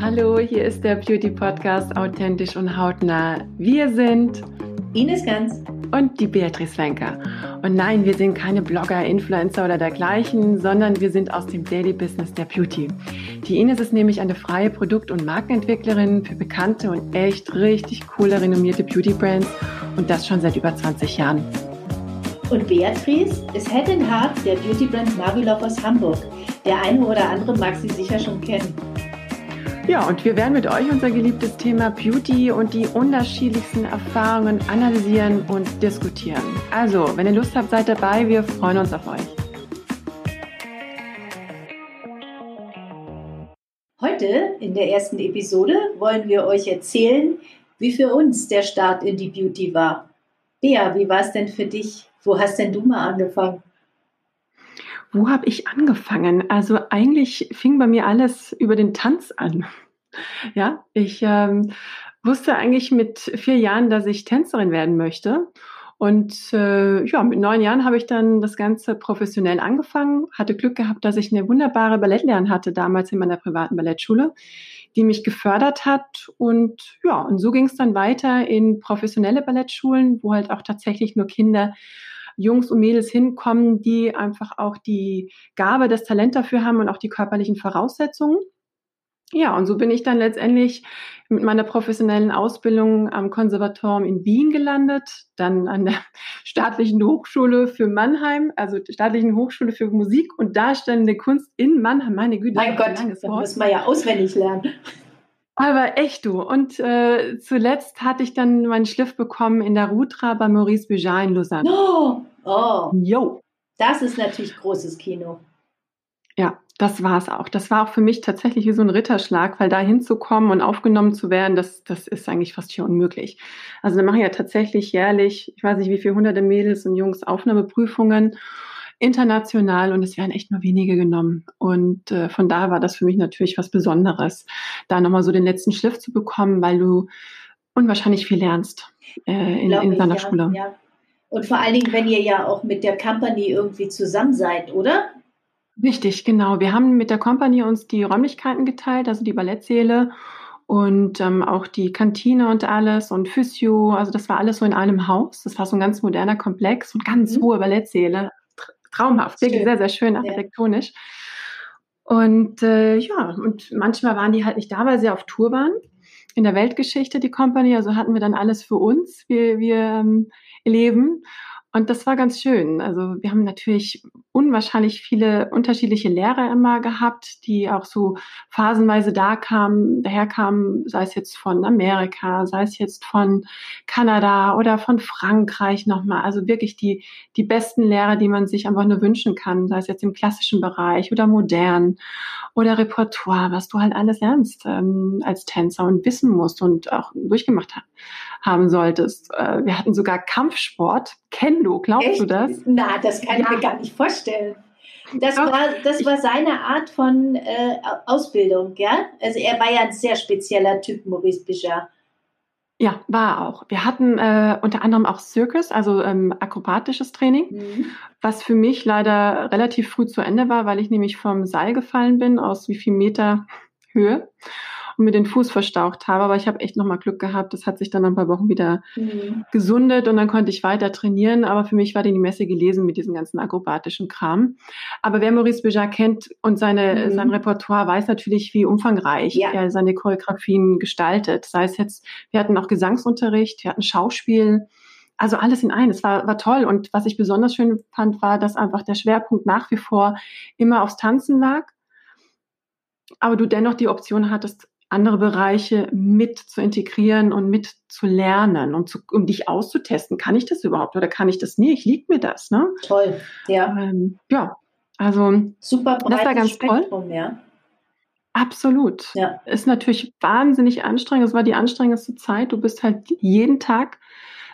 Hallo, hier ist der Beauty Podcast Authentisch und Hautnah. Wir sind Ines Ganz und die Beatrice Wenker. Und nein, wir sind keine Blogger, Influencer oder dergleichen, sondern wir sind aus dem Daily Business der Beauty. Die Ines ist nämlich eine freie Produkt- und Markenentwicklerin für bekannte und echt richtig coole, renommierte Beauty Brands und das schon seit über 20 Jahren. Und Beatrice ist Head in Heart der Beauty Brand Marvelove aus Hamburg. Der eine oder andere mag sie sicher schon kennen. Ja, und wir werden mit euch unser geliebtes Thema Beauty und die unterschiedlichsten Erfahrungen analysieren und diskutieren. Also, wenn ihr Lust habt, seid dabei. Wir freuen uns auf euch. Heute in der ersten Episode wollen wir euch erzählen, wie für uns der Start in die Beauty war. Bea, wie war es denn für dich? Wo hast denn du mal angefangen? Wo habe ich angefangen? Also eigentlich fing bei mir alles über den Tanz an. Ja, ich ähm, wusste eigentlich mit vier Jahren, dass ich Tänzerin werden möchte. Und äh, ja, mit neun Jahren habe ich dann das Ganze professionell angefangen, hatte Glück gehabt, dass ich eine wunderbare Ballettlehrerin hatte damals in meiner privaten Ballettschule, die mich gefördert hat. Und ja, und so ging es dann weiter in professionelle Ballettschulen, wo halt auch tatsächlich nur Kinder Jungs und Mädels hinkommen, die einfach auch die Gabe, das Talent dafür haben und auch die körperlichen Voraussetzungen. Ja, und so bin ich dann letztendlich mit meiner professionellen Ausbildung am Konservatorium in Wien gelandet, dann an der staatlichen Hochschule für Mannheim, also der staatlichen Hochschule für Musik und Darstellende Kunst in Mannheim. Meine Güte, mein Gott, das muss man ja auswendig lernen. Aber echt du. Und äh, zuletzt hatte ich dann meinen Schliff bekommen in der Rutra bei Maurice Béjart in Lausanne. Oh, oh. Jo. Das ist natürlich großes Kino. Ja, das war es auch. Das war auch für mich tatsächlich wie so ein Ritterschlag, weil da hinzukommen und aufgenommen zu werden, das, das ist eigentlich fast hier unmöglich. Also wir machen ja tatsächlich jährlich, ich weiß nicht wie viele hunderte Mädels und Jungs Aufnahmeprüfungen international und es werden echt nur wenige genommen. Und äh, von daher war das für mich natürlich was Besonderes, da nochmal so den letzten Schliff zu bekommen, weil du unwahrscheinlich viel lernst äh, in, in deiner ja, Schule. Ja. Und vor allen Dingen, wenn ihr ja auch mit der Company irgendwie zusammen seid, oder? Richtig, genau. Wir haben mit der Company uns die Räumlichkeiten geteilt, also die Ballettsäle und ähm, auch die Kantine und alles und Physio. Also das war alles so in einem Haus. Das war so ein ganz moderner Komplex und ganz mhm. hohe Ballettsäle. Traumhaft, wirklich sehr, sehr schön architektonisch. Ja. Und äh, ja, und manchmal waren die halt nicht da, weil sie auf Tour waren. In der Weltgeschichte, die Company, also hatten wir dann alles für uns, wir, wir ähm, leben. Und das war ganz schön. Also wir haben natürlich unwahrscheinlich viele unterschiedliche Lehrer immer gehabt, die auch so phasenweise da kamen, daherkamen, sei es jetzt von Amerika, sei es jetzt von Kanada oder von Frankreich nochmal. Also wirklich die, die besten Lehrer, die man sich einfach nur wünschen kann, sei es jetzt im klassischen Bereich oder modern oder Repertoire, was du halt alles lernst ähm, als Tänzer und wissen musst und auch durchgemacht hast haben solltest. Äh, wir hatten sogar Kampfsport, Kendo, glaubst Echt? du das? Na, das kann ja. ich mir gar nicht vorstellen. Das Doch, war, das war seine Art von äh, Ausbildung, ja? Also er war ja ein sehr spezieller Typ, Maurice Bichard. Ja, war auch. Wir hatten äh, unter anderem auch Circus, also ähm, akrobatisches Training, mhm. was für mich leider relativ früh zu Ende war, weil ich nämlich vom Seil gefallen bin, aus wie viel Meter Höhe und mir den Fuß verstaucht habe. Aber ich habe echt nochmal Glück gehabt. Das hat sich dann ein paar Wochen wieder mhm. gesundet und dann konnte ich weiter trainieren. Aber für mich war die Messe gelesen mit diesem ganzen akrobatischen Kram. Aber wer Maurice Béjart kennt und seine, mhm. sein Repertoire weiß natürlich, wie umfangreich ja. er seine Choreografien gestaltet. Sei es jetzt, wir hatten auch Gesangsunterricht, wir hatten Schauspiel. Also alles in einem. Es war, war toll. Und was ich besonders schön fand, war, dass einfach der Schwerpunkt nach wie vor immer aufs Tanzen lag. Aber du dennoch die Option hattest, andere Bereiche mit zu integrieren und mit zu lernen und zu, um dich auszutesten. Kann ich das überhaupt oder kann ich das nicht? Liegt mir das? Ne? Toll, ja. Ähm, ja, also super das war ganz Spektrum, toll. Ja. Absolut. Ja. Ist natürlich wahnsinnig anstrengend. Es war die anstrengendste Zeit. Du bist halt jeden Tag,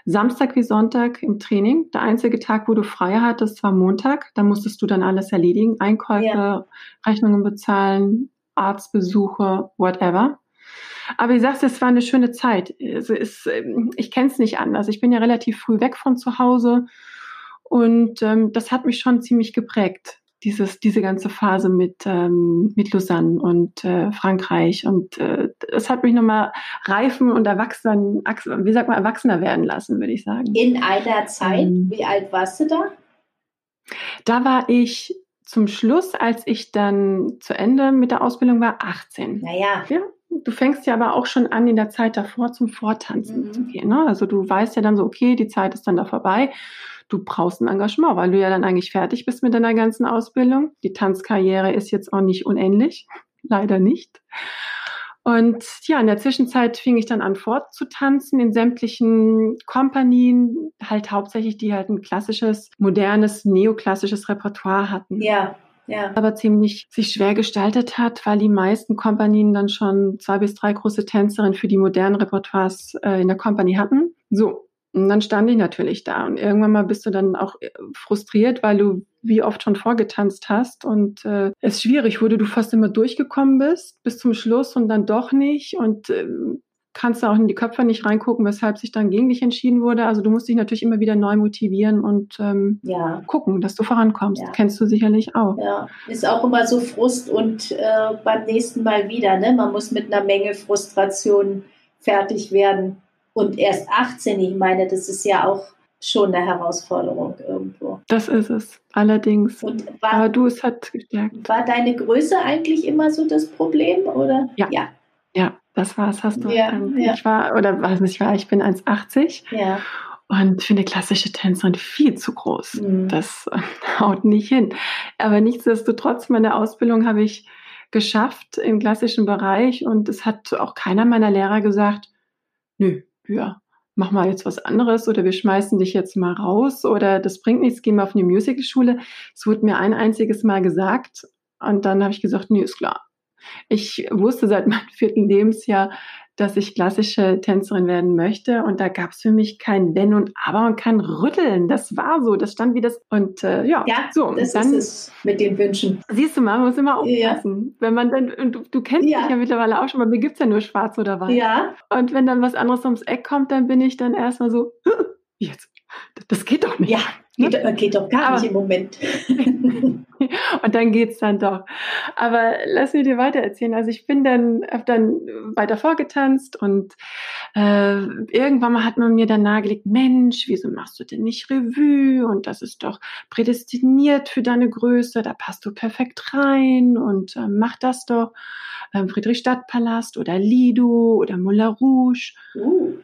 Samstag wie Sonntag im Training. Der einzige Tag, wo du frei hattest, war Montag. Da musstest du dann alles erledigen. Einkäufe, ja. Rechnungen bezahlen, Arztbesuche, whatever. Aber ich sag's, es war eine schöne Zeit. Es, ähm, ich kenne es nicht anders. Ich bin ja relativ früh weg von zu Hause und ähm, das hat mich schon ziemlich geprägt. dieses, diese ganze Phase mit, ähm, mit Lausanne und äh, Frankreich. Und äh, das hat mich nochmal reifen und erwachsen, wie sagt man, erwachsener werden lassen, würde ich sagen. In einer Zeit, ähm, wie alt warst du da? Da war ich zum Schluss, als ich dann zu Ende mit der Ausbildung war, 18. Naja. Ja, du fängst ja aber auch schon an, in der Zeit davor zum Vortanzen mhm. zu gehen. Ne? Also du weißt ja dann so, okay, die Zeit ist dann da vorbei. Du brauchst ein Engagement, weil du ja dann eigentlich fertig bist mit deiner ganzen Ausbildung. Die Tanzkarriere ist jetzt auch nicht unendlich. Leider nicht. Und ja, in der Zwischenzeit fing ich dann an fortzutanzen in sämtlichen Kompanien, halt hauptsächlich, die halt ein klassisches, modernes, neoklassisches Repertoire hatten. Ja. Ja. aber ziemlich sich schwer gestaltet hat, weil die meisten Kompanien dann schon zwei bis drei große Tänzerinnen für die modernen Repertoires äh, in der Kompanie hatten. So, und dann stand ich natürlich da und irgendwann mal bist du dann auch äh, frustriert, weil du wie oft schon vorgetanzt hast und äh, es schwierig wurde, du fast immer durchgekommen bist bis zum Schluss und dann doch nicht und äh, kannst du auch in die Köpfe nicht reingucken, weshalb sich dann gegen dich entschieden wurde. Also du musst dich natürlich immer wieder neu motivieren und ähm, ja. gucken, dass du vorankommst. Ja. Kennst du sicherlich auch. Ja, ist auch immer so Frust und äh, beim nächsten Mal wieder. Ne? Man muss mit einer Menge Frustration fertig werden und erst 18. Ich meine, das ist ja auch schon eine Herausforderung irgendwo. Das ist es, allerdings. War, Aber du, es hat gestärkt. War deine Größe eigentlich immer so das Problem, oder? Ja. Ja, ja das war es, hast du. Ja, ja. Ich war, oder was nicht war, ich bin 1,80. Ja. Und für eine klassische Tänzerin viel zu groß. Mhm. Das haut nicht hin. Aber nichtsdestotrotz, meine Ausbildung habe ich geschafft im klassischen Bereich und es hat auch keiner meiner Lehrer gesagt, nö, ja, mach mal jetzt was anderes oder wir schmeißen dich jetzt mal raus oder das bringt nichts, geh mal auf eine Musicalschule. Es wurde mir ein einziges Mal gesagt und dann habe ich gesagt, nee, ist klar. Ich wusste seit meinem vierten Lebensjahr, dass ich klassische Tänzerin werden möchte. Und da gab es für mich kein Wenn und Aber und kein Rütteln. Das war so. Das stand wie das. Und äh, ja, ja, so. Das dann, ist es mit den Wünschen. Siehst du mal, man muss immer aufpassen. Ja. Wenn man dann, und du, du kennst ja. mich ja mittlerweile auch schon, bei mir gibt es ja nur schwarz oder weiß. Ja. Und wenn dann was anderes ums Eck kommt, dann bin ich dann erstmal so, jetzt, das geht doch nicht. Ja, ne? geht doch gar Aber, nicht im Moment. und dann geht's dann doch. Aber lass mich dir weiter erzählen. Also ich bin dann, hab dann weiter vorgetanzt und äh, irgendwann mal hat man mir dann nahegelegt, Mensch, wieso machst du denn nicht Revue? Und das ist doch prädestiniert für deine Größe, da passt du perfekt rein und äh, mach das doch. Ähm, Friedrichstadtpalast oder Lido oder Moulin Rouge. Uh.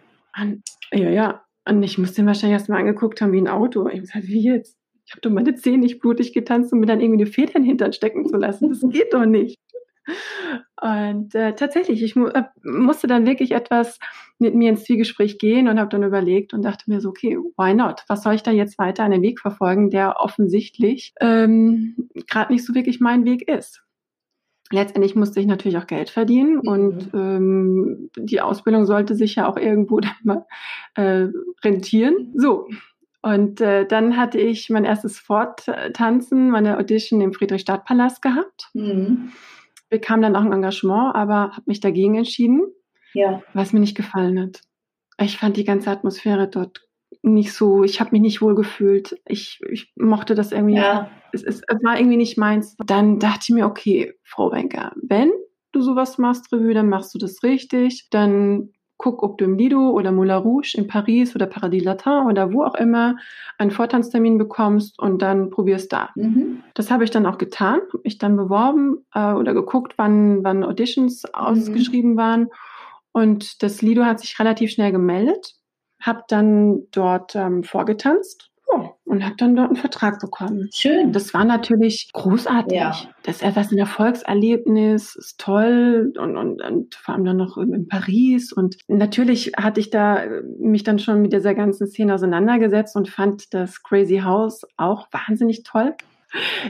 Und, ja, ja. Und ich musste wahrscheinlich erst mal angeguckt haben wie ein Auto. Ich gesagt, wie jetzt? ich habe doch meine Zähne nicht blutig getanzt, um mir dann irgendwie eine Feder in den Hintern stecken zu lassen. Das geht doch nicht. Und äh, tatsächlich, ich mu äh, musste dann wirklich etwas mit mir ins Zwiegespräch gehen und habe dann überlegt und dachte mir so, okay, why not? Was soll ich da jetzt weiter einen Weg verfolgen, der offensichtlich ähm, gerade nicht so wirklich mein Weg ist? Letztendlich musste ich natürlich auch Geld verdienen mhm. und ähm, die Ausbildung sollte sich ja auch irgendwo dann mal äh, rentieren. So, und äh, dann hatte ich mein erstes Forttanzen, meine Audition im Friedrichstadtpalast gehabt. Mhm. Bekam dann auch ein Engagement, aber habe mich dagegen entschieden, ja. was mir nicht gefallen hat. Ich fand die ganze Atmosphäre dort nicht so, ich habe mich nicht wohl gefühlt. Ich, ich mochte das irgendwie. Ja. Es, es, es war irgendwie nicht meins. Dann dachte ich mir, okay, Frau Wenker, wenn du sowas machst, Revue, dann machst du das richtig. Dann guck, ob du im Lido oder Moulin Rouge in Paris oder Paradis Latin oder wo auch immer einen Vortanztermin bekommst und dann probierst da. Mhm. Das habe ich dann auch getan, habe mich dann beworben äh, oder geguckt, wann, wann Auditions mhm. ausgeschrieben waren. Und das Lido hat sich relativ schnell gemeldet, habe dann dort ähm, vorgetanzt und habe dann dort einen Vertrag bekommen. Schön. Das war natürlich großartig. Ja. Das ist etwas ein Erfolgserlebnis, ist toll und, und, und vor allem dann noch in Paris. Und natürlich hatte ich da äh, mich dann schon mit dieser ganzen Szene auseinandergesetzt und fand das Crazy House auch wahnsinnig toll.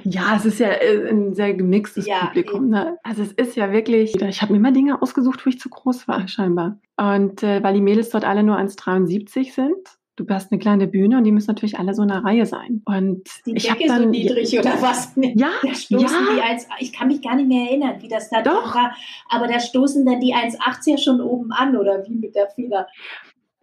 Ja, es ist ja äh, ein sehr gemixtes ja, Publikum. Ne? Also es ist ja wirklich, ich habe mir immer Dinge ausgesucht, wo ich zu groß war, scheinbar. Und äh, weil die Mädels dort alle nur 1,73 sind, du hast eine kleine Bühne und die müssen natürlich alle so in einer Reihe sein. Und die ich Decke dann, so niedrig oder was? Ja, da stoßen ja. die 1, ich kann mich gar nicht mehr erinnern, wie das da Doch. war. Aber da stoßen dann die 1,80er schon oben an oder wie mit der Feder?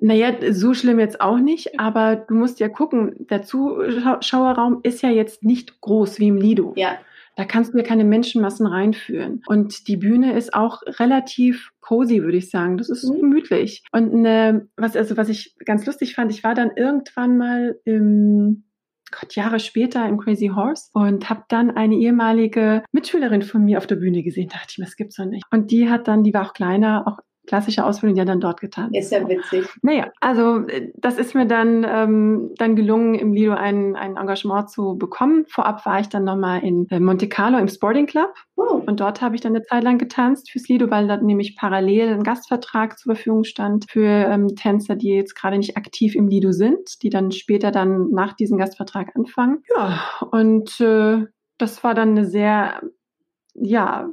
Naja, so schlimm jetzt auch nicht, aber du musst ja gucken, der Zuschauerraum ist ja jetzt nicht groß wie im Lido. Ja. Da kannst du ja keine Menschenmassen reinführen. Und die Bühne ist auch relativ cozy, würde ich sagen. Das ist mhm. gemütlich. Und eine, was, also was ich ganz lustig fand, ich war dann irgendwann mal im Gott, Jahre später im Crazy Horse und habe dann eine ehemalige Mitschülerin von mir auf der Bühne gesehen. Da dachte ich mir, das gibt's doch nicht. Und die hat dann, die war auch kleiner, auch klassische Ausbildung, die hat dann dort getan. Ist ja witzig. Naja, also äh, das ist mir dann, ähm, dann gelungen, im Lido ein, ein Engagement zu bekommen. Vorab war ich dann nochmal in äh, Monte Carlo im Sporting Club. Oh. Und dort habe ich dann eine Zeit lang getanzt fürs Lido, weil da nämlich parallel ein Gastvertrag zur Verfügung stand für ähm, Tänzer, die jetzt gerade nicht aktiv im Lido sind, die dann später dann nach diesem Gastvertrag anfangen. Ja, und äh, das war dann eine sehr ja,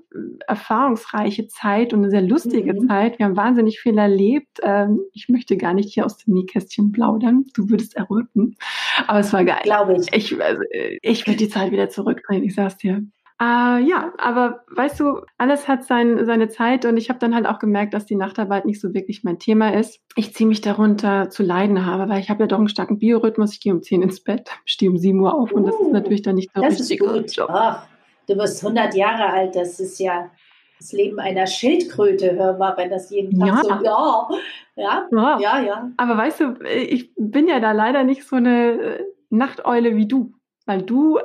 erfahrungsreiche Zeit und eine sehr lustige mhm. Zeit. Wir haben wahnsinnig viel erlebt. Ähm, ich möchte gar nicht hier aus dem Nähkästchen plaudern. Du würdest erröten. Aber es war geil. Glaube ich. Ich, also, ich würde die Zeit wieder zurückdrehen, ich sag's dir. Äh, ja, aber weißt du, alles hat sein, seine Zeit und ich habe dann halt auch gemerkt, dass die Nachtarbeit nicht so wirklich mein Thema ist. Ich ziehe mich darunter zu leiden habe, weil ich habe ja doch einen starken Biorhythmus. Ich gehe um 10 ins Bett, stehe um 7 Uhr auf und das ist uh, natürlich dann nicht so das richtig. Ist gut. Job. Ach, du wirst 100 Jahre alt, das ist ja das Leben einer Schildkröte, hör mal, wenn das jeden Tag ja. so, ja, ja, ja, ja, ja. Aber weißt du, ich bin ja da leider nicht so eine äh, Nachteule wie du, weil du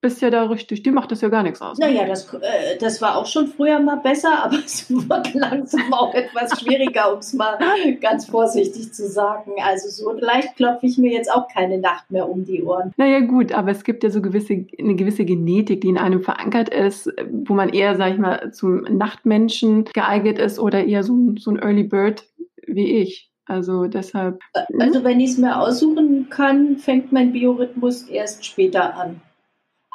bist ja da richtig, die macht das ja gar nichts aus. Naja, das, äh, das war auch schon früher mal besser, aber es wird langsam auch etwas schwieriger, um es mal ganz vorsichtig zu sagen. Also so leicht klopfe ich mir jetzt auch keine Nacht mehr um die Ohren. Naja gut, aber es gibt ja so gewisse, eine gewisse Genetik, die in einem verankert ist, wo man eher, sag ich mal, zum Nachtmenschen geeignet ist oder eher so, so ein Early Bird wie ich. Also deshalb. Also wenn ich es mir aussuchen kann, fängt mein Biorhythmus erst später an.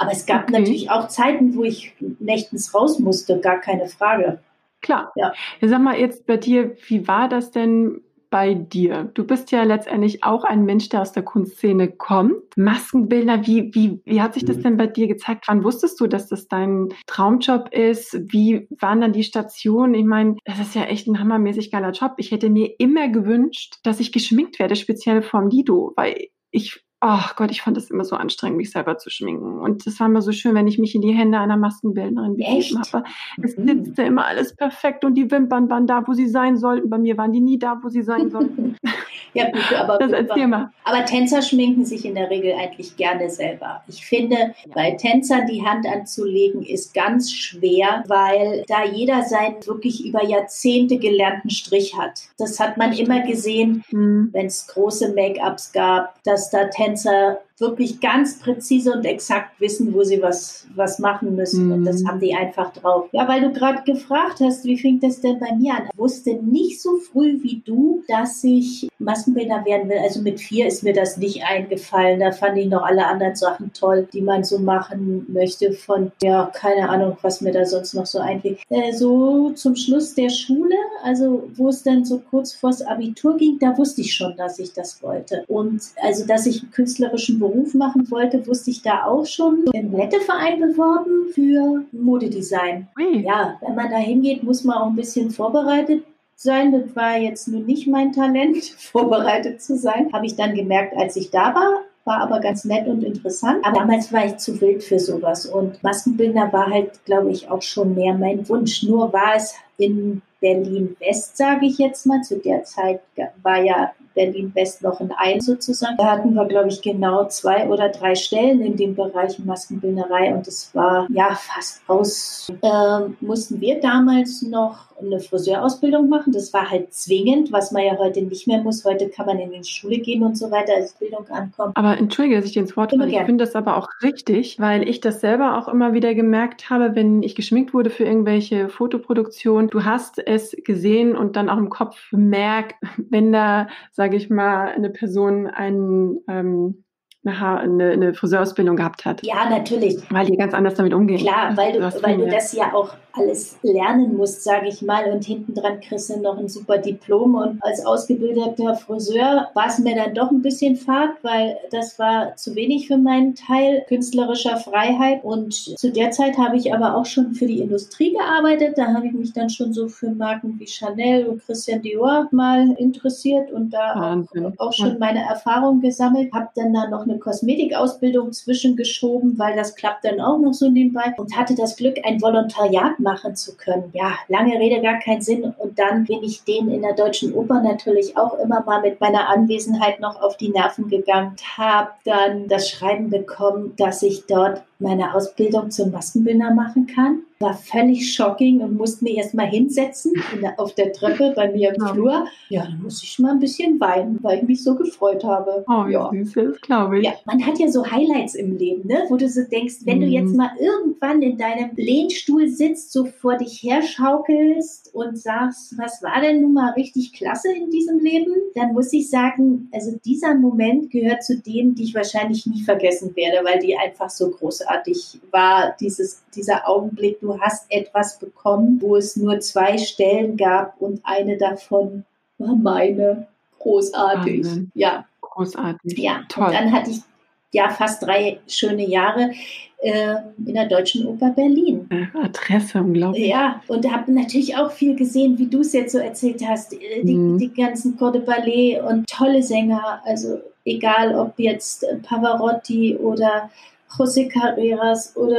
Aber es gab okay. natürlich auch Zeiten, wo ich nächtens raus musste, gar keine Frage. Klar. Ja. ja. Sag mal jetzt bei dir, wie war das denn bei dir? Du bist ja letztendlich auch ein Mensch, der aus der Kunstszene kommt. Maskenbilder, wie, wie, wie hat sich das mhm. denn bei dir gezeigt? Wann wusstest du, dass das dein Traumjob ist? Wie waren dann die Stationen? Ich meine, das ist ja echt ein hammermäßig geiler Job. Ich hätte mir immer gewünscht, dass ich geschminkt werde, speziell vom Lido, weil ich Ach Gott, ich fand das immer so anstrengend, mich selber zu schminken. Und es war immer so schön, wenn ich mich in die Hände einer Maskenbildnerin begeben habe. Es mhm. sitzte immer alles perfekt und die Wimpern waren da, wo sie sein sollten. Bei mir waren die nie da, wo sie sein sollten. ja, gut, aber, das erzähl mal. aber Tänzer schminken sich in der Regel eigentlich gerne selber. Ich finde, bei Tänzern die Hand anzulegen ist ganz schwer, weil da jeder seinen wirklich über Jahrzehnte gelernten Strich hat. Das hat man immer gesehen, mhm. wenn es große Make-ups gab, dass da Tänzer Tänzer wirklich ganz präzise und exakt wissen, wo sie was, was machen müssen. Mhm. Und das mhm. haben die einfach drauf. Ja, weil du gerade gefragt hast, wie fing das denn bei mir an? Ich wusste nicht so früh wie du, dass ich Maskenbildner werden will. Also mit vier ist mir das nicht eingefallen. Da fand ich noch alle anderen Sachen toll, die man so machen möchte. Von, ja, keine Ahnung, was mir da sonst noch so einfällt. Äh, so zum Schluss der Schule, also wo es dann so kurz vors Abitur ging, da wusste ich schon, dass ich das wollte. Und also, dass ich einen künstlerischen Beruf machen wollte, wusste ich da auch schon im Letteverein beworben für Modedesign. Ui. Ja, wenn man da hingeht, muss man auch ein bisschen vorbereitet sein. Das war jetzt nur nicht mein Talent, vorbereitet zu sein. Habe ich dann gemerkt, als ich da war. War aber ganz nett und interessant. Aber damals war ich zu wild für sowas. Und Maskenbildner war halt, glaube ich, auch schon mehr mein Wunsch. Nur war es in Berlin-West, sage ich jetzt mal. Zu der Zeit war ja Berlin-West noch ein Ein sozusagen. Da hatten wir, glaube ich, genau zwei oder drei Stellen in dem Bereich Maskenbildnerei und es war ja fast aus. Äh, mussten wir damals noch eine Friseurausbildung machen. Das war halt zwingend, was man ja heute nicht mehr muss. Heute kann man in die Schule gehen und so weiter als Bildung ankommen. Aber entschuldige, dass ich dir ins Wort falle. Ich finde das aber auch richtig, weil ich das selber auch immer wieder gemerkt habe, wenn ich geschminkt wurde für irgendwelche Fotoproduktionen. Du hast es gesehen und dann auch im Kopf bemerkt, wenn da, sage ich mal, eine Person einen ähm, eine, eine, eine Friseurausbildung gehabt hat. Ja, natürlich. Weil die ganz anders damit umgehen. Klar, weil du, du weil du das ja auch alles lernen musst, sage ich mal. Und hinten dran kriegst du noch ein super Diplom. Und als ausgebildeter Friseur war es mir dann doch ein bisschen fad, weil das war zu wenig für meinen Teil künstlerischer Freiheit. Und zu der Zeit habe ich aber auch schon für die Industrie gearbeitet. Da habe ich mich dann schon so für Marken wie Chanel und Christian Dior mal interessiert und da auch, auch, schon meine Erfahrungen gesammelt. Habe dann da noch eine Kosmetikausbildung zwischengeschoben, weil das klappt dann auch noch so nebenbei und hatte das Glück, ein Volontariat machen zu können. Ja, lange Rede, gar keinen Sinn. Und dann bin ich denen in der Deutschen Oper natürlich auch immer mal mit meiner Anwesenheit noch auf die Nerven gegangen. Habe dann das Schreiben bekommen, dass ich dort meine Ausbildung zum Maskenbildner machen kann. War völlig shocking und musste mir erst mal hinsetzen der, auf der Treppe bei mir im ja. Flur. Ja, dann muss ich mal ein bisschen weinen, weil ich mich so gefreut habe. Oh, ja. süß, glaube ich. Ja, man hat ja so Highlights im Leben, ne? wo du so denkst, wenn mhm. du jetzt mal irgendwann in deinem Lehnstuhl sitzt, so vor dich herschaukelst und sagst, was war denn nun mal richtig klasse in diesem Leben, dann muss ich sagen, also dieser Moment gehört zu denen, die ich wahrscheinlich nie vergessen werde, weil die einfach so großartig großartig war, dieses, dieser Augenblick, du hast etwas bekommen, wo es nur zwei Stellen gab und eine davon war meine. Großartig. Wahnsinn. Ja. Großartig. Ja, Toll. und dann hatte ich ja fast drei schöne Jahre äh, in der Deutschen Oper Berlin. Adresse, unglaublich. Ja, und habe natürlich auch viel gesehen, wie du es jetzt so erzählt hast. Äh, die, mhm. die ganzen Corps de Ballet und tolle Sänger, also egal ob jetzt Pavarotti oder José Carreras oder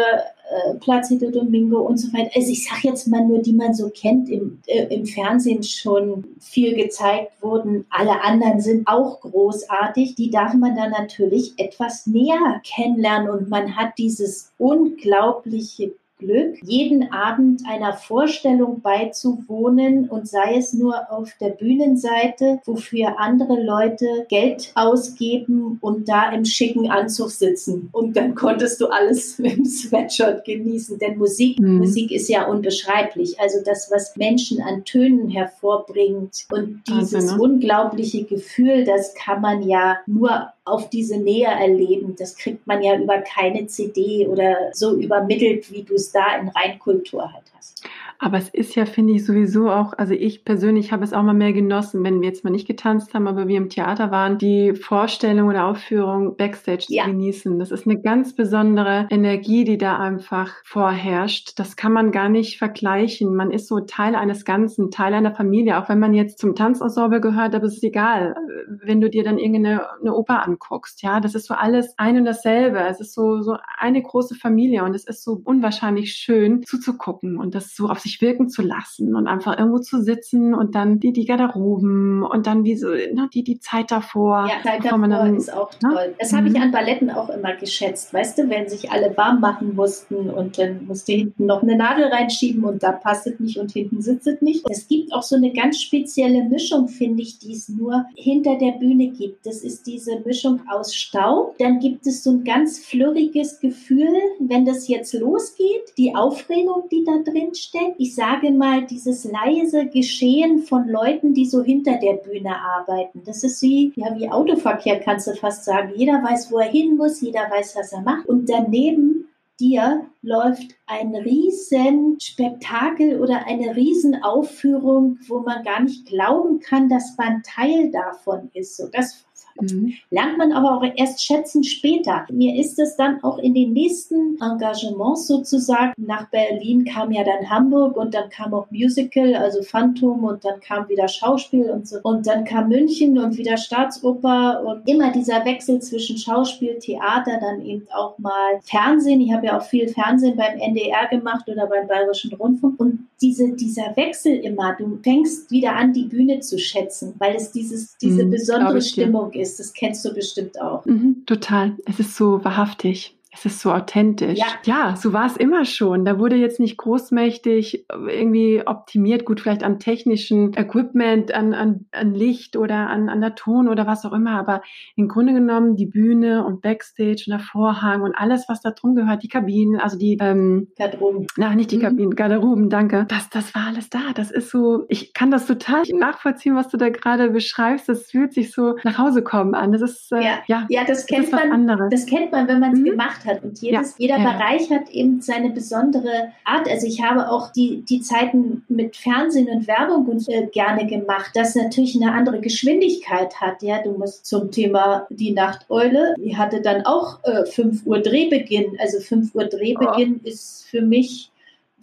äh, Placido Domingo und so weiter. Also ich sage jetzt mal nur, die man so kennt, im, äh, im Fernsehen schon viel gezeigt wurden. Alle anderen sind auch großartig. Die darf man dann natürlich etwas näher kennenlernen und man hat dieses unglaubliche Glück, jeden Abend einer Vorstellung beizuwohnen und sei es nur auf der Bühnenseite, wofür andere Leute Geld ausgeben und da im schicken Anzug sitzen. Und dann konntest du alles im Sweatshirt genießen, denn Musik, mhm. Musik ist ja unbeschreiblich. Also das, was Menschen an Tönen hervorbringt und dieses also, ne? unglaubliche Gefühl, das kann man ja nur auf diese Nähe erleben. Das kriegt man ja über keine CD oder so übermittelt, wie du es da in Reinkultur halt hast. Aber es ist ja, finde ich, sowieso auch, also ich persönlich habe es auch mal mehr genossen, wenn wir jetzt mal nicht getanzt haben, aber wir im Theater waren, die Vorstellung oder Aufführung Backstage ja. zu genießen. Das ist eine ganz besondere Energie, die da einfach vorherrscht. Das kann man gar nicht vergleichen. Man ist so Teil eines Ganzen, Teil einer Familie, auch wenn man jetzt zum Tanzensemble gehört, aber es ist egal, wenn du dir dann irgendeine eine Oper anguckst. Ja, das ist so alles ein und dasselbe. Es ist so, so eine große Familie und es ist so unwahrscheinlich schön zuzugucken und das so auf sich wirken zu lassen und einfach irgendwo zu sitzen und dann die, die Garderoben und dann wie so, ne, die, die Zeit davor. Ja, Zeit davor dann, ist auch ne? toll. Das mhm. habe ich an Balletten auch immer geschätzt. Weißt du, wenn sich alle warm machen mussten und dann musste hinten noch eine Nadel reinschieben und da passt es nicht und hinten sitzt es nicht. Es gibt auch so eine ganz spezielle Mischung, finde ich, die es nur hinter der Bühne gibt. Das ist diese Mischung aus Staub. Dann gibt es so ein ganz flurriges Gefühl, wenn das jetzt losgeht, die Aufregung, die da drin steckt ich sage mal, dieses leise Geschehen von Leuten, die so hinter der Bühne arbeiten. Das ist wie, ja, wie Autoverkehr kannst du fast sagen. Jeder weiß, wo er hin muss, jeder weiß, was er macht. Und daneben dir läuft ein riesen Spektakel oder eine riesen Aufführung, wo man gar nicht glauben kann, dass man Teil davon ist. So, das Mhm. Lernt man aber auch erst schätzen später. Mir ist es dann auch in den nächsten Engagements sozusagen, nach Berlin kam ja dann Hamburg und dann kam auch Musical, also Phantom und dann kam wieder Schauspiel und so. Und dann kam München und wieder Staatsoper und immer dieser Wechsel zwischen Schauspiel, Theater, dann eben auch mal Fernsehen. Ich habe ja auch viel Fernsehen beim NDR gemacht oder beim Bayerischen Rundfunk. Und diese, dieser Wechsel immer, du fängst wieder an, die Bühne zu schätzen, weil es dieses, diese mhm, besondere Stimmung ist ist. Das kennst du bestimmt auch. Mhm, total. Es ist so wahrhaftig. Es ist so authentisch. Ja, ja so war es immer schon. Da wurde jetzt nicht großmächtig irgendwie optimiert, gut, vielleicht an technischen Equipment, an, an, an Licht oder an, an der Ton oder was auch immer. Aber im Grunde genommen die Bühne und Backstage und der Vorhang und alles, was da drum gehört, die Kabinen, also die ähm, Garderoben. Na, nicht die mhm. Kabinen, Garderoben, danke. Das, das war alles da. Das ist so, ich kann das total nachvollziehen, was du da gerade beschreibst. Das fühlt sich so nach Hause kommen an. Das ist äh, ja, ja, ja, das kennt das man. Anderes. Das kennt man, wenn man es mhm. gemacht hat. Und jedes, ja, jeder ja. Bereich hat eben seine besondere Art. Also ich habe auch die, die Zeiten mit Fernsehen und Werbung äh, gerne gemacht, das natürlich eine andere Geschwindigkeit hat. Ja, du musst zum Thema die Nachteule, die hatte dann auch äh, 5 Uhr Drehbeginn. Also 5 Uhr Drehbeginn oh. ist für mich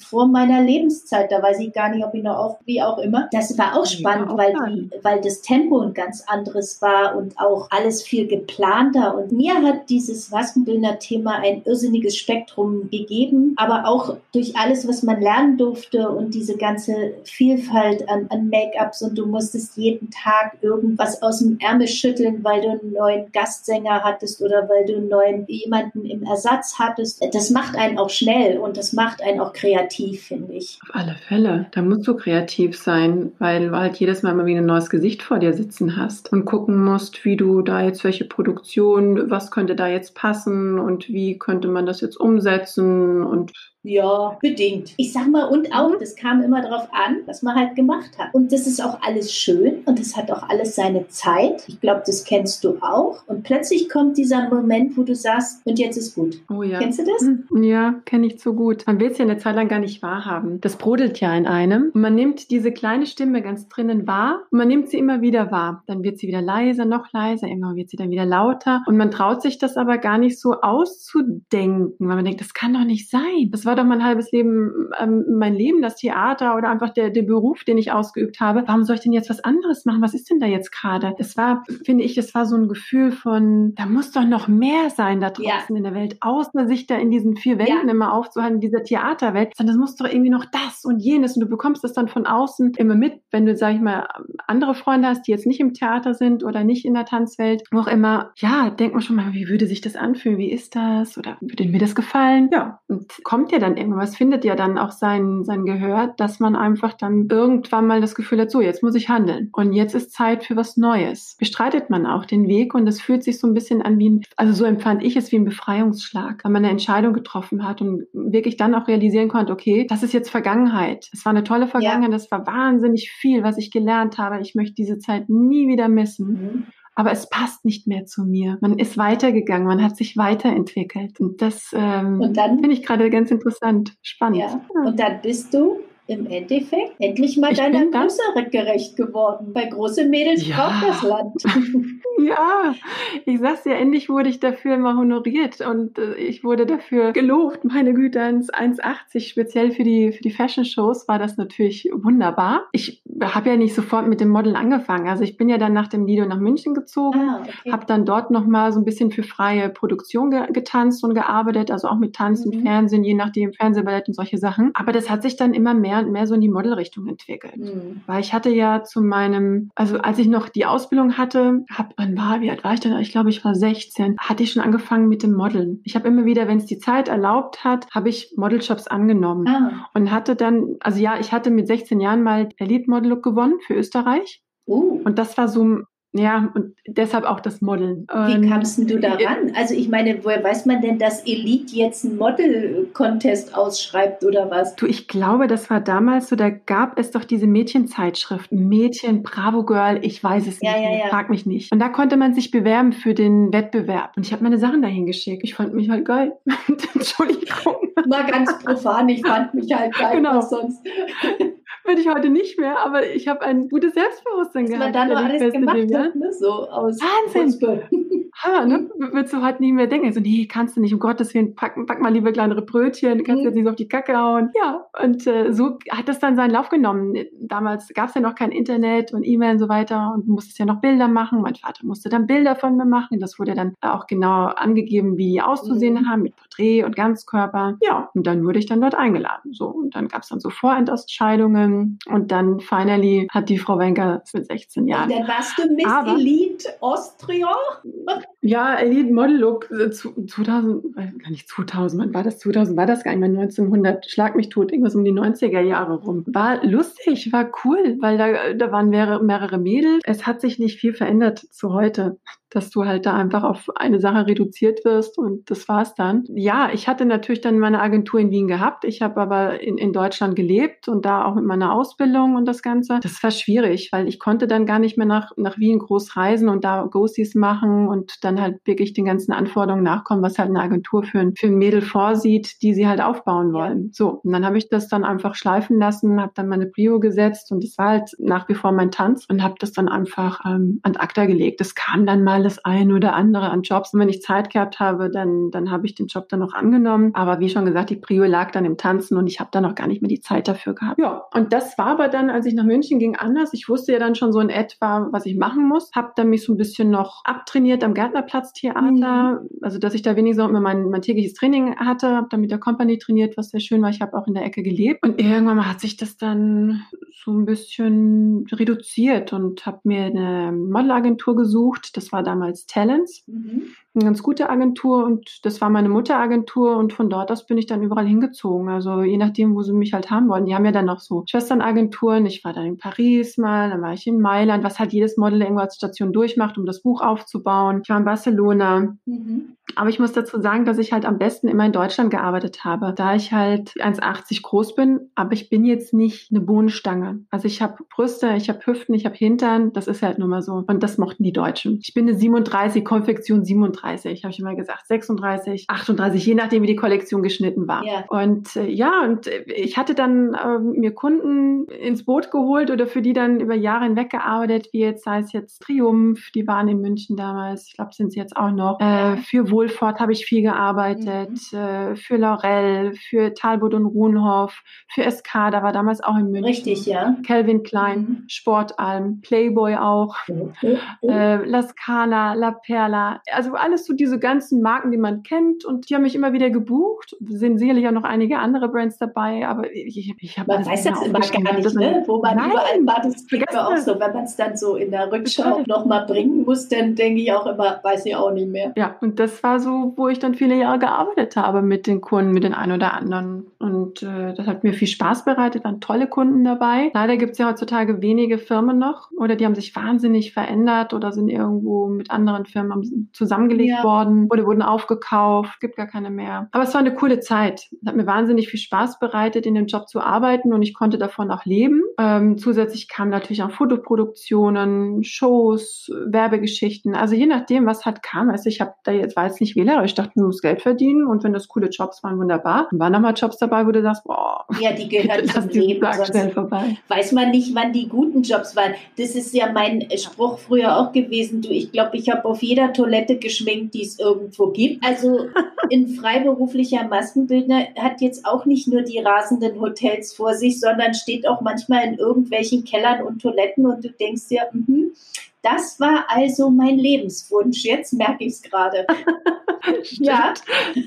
vor meiner Lebenszeit, da weiß ich gar nicht, ob ich noch auf, wie auch immer. Das war auch spannend, weil, die, weil das Tempo ein ganz anderes war und auch alles viel geplanter. Und mir hat dieses Maskenbildner-Thema ein irrsinniges Spektrum gegeben, aber auch durch alles, was man lernen durfte und diese ganze Vielfalt an, an Make-ups und du musstest jeden Tag irgendwas aus dem Ärmel schütteln, weil du einen neuen Gastsänger hattest oder weil du einen neuen jemanden im Ersatz hattest. Das macht einen auch schnell und das macht einen auch kreativ kreativ, finde ich. Auf alle Fälle. Da musst du kreativ sein, weil du halt jedes Mal immer wieder ein neues Gesicht vor dir sitzen hast und gucken musst, wie du da jetzt welche Produktion, was könnte da jetzt passen und wie könnte man das jetzt umsetzen und ja, bedingt. Ich sag mal, und auch, mhm. das kam immer darauf an, was man halt gemacht hat. Und das ist auch alles schön und das hat auch alles seine Zeit. Ich glaube, das kennst du auch. Und plötzlich kommt dieser Moment, wo du sagst, und jetzt ist gut. Oh ja. Kennst du das? Mhm. Ja, kenne ich so gut. Man will es ja eine Zeit lang gar nicht wahrhaben. Das brodelt ja in einem. Und man nimmt diese kleine Stimme ganz drinnen wahr und man nimmt sie immer wieder wahr. Dann wird sie wieder leiser, noch leiser, irgendwann wird sie dann wieder lauter. Und man traut sich das aber gar nicht so auszudenken, weil man denkt, das kann doch nicht sein. Das war war doch mein halbes Leben, ähm, mein Leben, das Theater oder einfach der, der Beruf, den ich ausgeübt habe. Warum soll ich denn jetzt was anderes machen? Was ist denn da jetzt gerade? Es war, finde ich, es war so ein Gefühl von, da muss doch noch mehr sein da draußen ja. in der Welt, außer sich da in diesen vier Wänden ja. immer aufzuhalten, in dieser Theaterwelt, sondern es muss doch irgendwie noch das und jenes und du bekommst das dann von außen immer mit, wenn du, sag ich mal, andere Freunde hast, die jetzt nicht im Theater sind oder nicht in der Tanzwelt, wo auch immer, ja, denkt man schon mal, wie würde sich das anfühlen? Wie ist das? Oder würde mir das gefallen? Ja, und kommt ja dann irgendwas, findet ja dann auch sein, sein Gehör, dass man einfach dann irgendwann mal das Gefühl hat, so, jetzt muss ich handeln. Und jetzt ist Zeit für was Neues. Bestreitet man auch den Weg und es fühlt sich so ein bisschen an wie ein, also so empfand ich es wie ein Befreiungsschlag, weil man eine Entscheidung getroffen hat und wirklich dann auch realisieren konnte, okay, das ist jetzt Vergangenheit. Es war eine tolle Vergangenheit, ja. das war wahnsinnig viel, was ich gelernt habe. Ich möchte diese Zeit nie wieder missen. Mhm aber es passt nicht mehr zu mir. Man ist weitergegangen, man hat sich weiterentwickelt. Und das ähm, finde ich gerade ganz interessant, spannend. Ja. Und dann bist du im Endeffekt endlich mal ich deiner Größe gerecht geworden. Bei großen Mädels ja. braucht das Land. ja, ich sag's ja, endlich wurde ich dafür mal honoriert und äh, ich wurde dafür gelobt. Meine Güte, 1,80 speziell für die, für die Fashion-Shows war das natürlich wunderbar. Ich habe ja nicht sofort mit dem Modeln angefangen. Also ich bin ja dann nach dem Lido nach München gezogen, ah, okay. habe dann dort nochmal so ein bisschen für freie Produktion ge getanzt und gearbeitet, also auch mit Tanz mhm. und Fernsehen, je nachdem Fernsehballett und solche Sachen. Aber das hat sich dann immer mehr und mehr so in die Modelrichtung entwickelt. Mhm. Weil ich hatte ja zu meinem, also als ich noch die Ausbildung hatte, hab, wann war, wie alt war ich denn? Ich glaube, ich war 16, hatte ich schon angefangen mit dem Modeln. Ich habe immer wieder, wenn es die Zeit erlaubt hat, habe ich Modelshops angenommen ah. und hatte dann, also ja, ich hatte mit 16 Jahren mal Elite Model Look gewonnen für Österreich. Uh. Und das war so ja, und deshalb auch das Modeln. Wie kamst du daran? Also ich meine, woher weiß man denn, dass Elite jetzt einen Model-Contest ausschreibt oder was? Du, ich glaube, das war damals so, da gab es doch diese Mädchenzeitschrift. Mädchen, Bravo Girl, ich weiß es ja, nicht. Ja, ja. Frag mich nicht. Und da konnte man sich bewerben für den Wettbewerb. Und ich habe meine Sachen dahin geschickt. Ich fand mich halt geil. Entschuldigung. Mal ganz profan, ich fand mich halt geil, genau. was sonst. Würde ich heute nicht mehr, aber ich habe ein gutes Selbstbewusstsein Was gehabt. Was man dann noch alles gemacht hat, ne? so aus Wahnsinn. Hammer, ne? Würdest du halt nie mehr denken. So, nee, kannst du nicht, um Gottes Willen, pack, pack mal lieber kleinere Brötchen, kannst mhm. jetzt nicht so auf die Kacke hauen. Ja, und äh, so hat das dann seinen Lauf genommen. Damals gab es ja noch kein Internet und E-Mail und so weiter und musstest ja noch Bilder machen. Mein Vater musste dann Bilder von mir machen. Das wurde dann auch genau angegeben, wie die auszusehen mhm. haben, mit Porträt und Ganzkörper. Ja, und dann wurde ich dann dort eingeladen. So, und dann gab es dann so Vorentscheidungen und dann finally hat die Frau Wenker mit 16 Jahren. Und dann warst du Miss Aber, Elite Austria? Ja, Elite Model Look 2000, äh, gar nicht 2000, wann war das? 2000 war das gar nicht mehr, 1900, schlag mich tot, irgendwas um die 90er Jahre rum. War lustig, war cool, weil da, da waren mehrere, mehrere Mädels. Es hat sich nicht viel verändert zu heute dass du halt da einfach auf eine Sache reduziert wirst und das war's dann. Ja, ich hatte natürlich dann meine Agentur in Wien gehabt. Ich habe aber in, in Deutschland gelebt und da auch mit meiner Ausbildung und das Ganze. Das war schwierig, weil ich konnte dann gar nicht mehr nach, nach Wien groß reisen und da Ghosties machen und dann halt wirklich den ganzen Anforderungen nachkommen, was halt eine Agentur für ein, für ein Mädel vorsieht, die sie halt aufbauen wollen. Ja. So, und dann habe ich das dann einfach schleifen lassen, habe dann meine Prio gesetzt und das war halt nach wie vor mein Tanz und habe das dann einfach ähm, an ACTA gelegt. Das kam dann mal das ein oder andere an Jobs. Und wenn ich Zeit gehabt habe, dann, dann habe ich den Job dann noch angenommen. Aber wie schon gesagt, die Prio lag dann im Tanzen und ich habe dann noch gar nicht mehr die Zeit dafür gehabt. Ja, und das war aber dann, als ich nach München ging, anders. Ich wusste ja dann schon so in etwa, was ich machen muss. Habe dann mich so ein bisschen noch abtrainiert am Gärtnerplatztheater. Mhm. Also, dass ich da wenigstens immer mein, mein tägliches Training hatte. Habe dann mit der Company trainiert, was sehr schön war. Ich habe auch in der Ecke gelebt. Und irgendwann mal hat sich das dann so ein bisschen reduziert und habe mir eine Modelagentur gesucht. Das war damals Talents. Mhm eine ganz gute Agentur und das war meine Mutteragentur und von dort aus bin ich dann überall hingezogen. Also je nachdem, wo sie mich halt haben wollen. Die haben ja dann noch so Schwesternagenturen. Ich war dann in Paris mal, dann war ich in Mailand, was halt jedes Model irgendwo als Station durchmacht, um das Buch aufzubauen. Ich war in Barcelona. Mhm. Aber ich muss dazu sagen, dass ich halt am besten immer in Deutschland gearbeitet habe, da ich halt 1,80 groß bin, aber ich bin jetzt nicht eine Bohnenstange. Also ich habe Brüste, ich habe Hüften, ich habe Hintern, das ist halt nun mal so. Und das mochten die Deutschen. Ich bin eine 37, Konfektion 37. 37, habe ich immer gesagt, 36, 38, je nachdem, wie die Kollektion geschnitten war. Yeah. Und äh, ja, und ich hatte dann äh, mir Kunden ins Boot geholt oder für die dann über Jahre hinweg gearbeitet, wie jetzt sei es jetzt Triumph, die waren in München damals, ich glaube, sind sie jetzt auch noch. Äh, für Wohlfahrt habe ich viel gearbeitet, mhm. äh, für Laurel, für Talbot und Ruhnhoff, für SK, da war damals auch in München. Richtig, ja. Calvin Klein, mhm. Sportalm, Playboy auch, mhm. äh, La Scala, La Perla, also alle alles so diese ganzen Marken, die man kennt und die haben mich immer wieder gebucht. Sind sicherlich auch noch einige andere Brands dabei, aber ich, ich habe Man weiß das immer gar nicht, ne? wo man Nein, überall war. Das geht mir auch so, wenn man es dann so in der Rückschau nochmal bringen muss, dann denke ich auch immer, weiß ich auch nicht mehr. Ja, und das war so, wo ich dann viele Jahre gearbeitet habe mit den Kunden, mit den einen oder anderen. Und äh, das hat mir viel Spaß bereitet, waren tolle Kunden dabei. Leider gibt es ja heutzutage wenige Firmen noch oder die haben sich wahnsinnig verändert oder sind irgendwo mit anderen Firmen zusammengelegt gelegt ja. worden oder wurden aufgekauft, gibt gar keine mehr. Aber es war eine coole Zeit. Es hat mir wahnsinnig viel Spaß bereitet, in dem Job zu arbeiten und ich konnte davon auch leben. Ähm, zusätzlich kamen natürlich auch Fotoproduktionen, Shows, Werbegeschichten. Also je nachdem, was halt kam. Also ich habe da jetzt war jetzt nicht wählerisch, ich dachte, du musst Geld verdienen und wenn das coole Jobs waren, wunderbar. Dann waren nochmal Jobs dabei, wo du sagst, boah, ja, die gehören zum Leben. Schnell vorbei. Weiß man nicht, wann die guten Jobs waren. Das ist ja mein Spruch früher auch gewesen. Du, ich glaube, ich habe auf jeder Toilette geschminkt die es irgendwo gibt. Also ein freiberuflicher Maskenbildner hat jetzt auch nicht nur die rasenden Hotels vor sich, sondern steht auch manchmal in irgendwelchen Kellern und Toiletten und du denkst dir, mh, das war also mein Lebenswunsch. Jetzt merke ich es gerade. ja,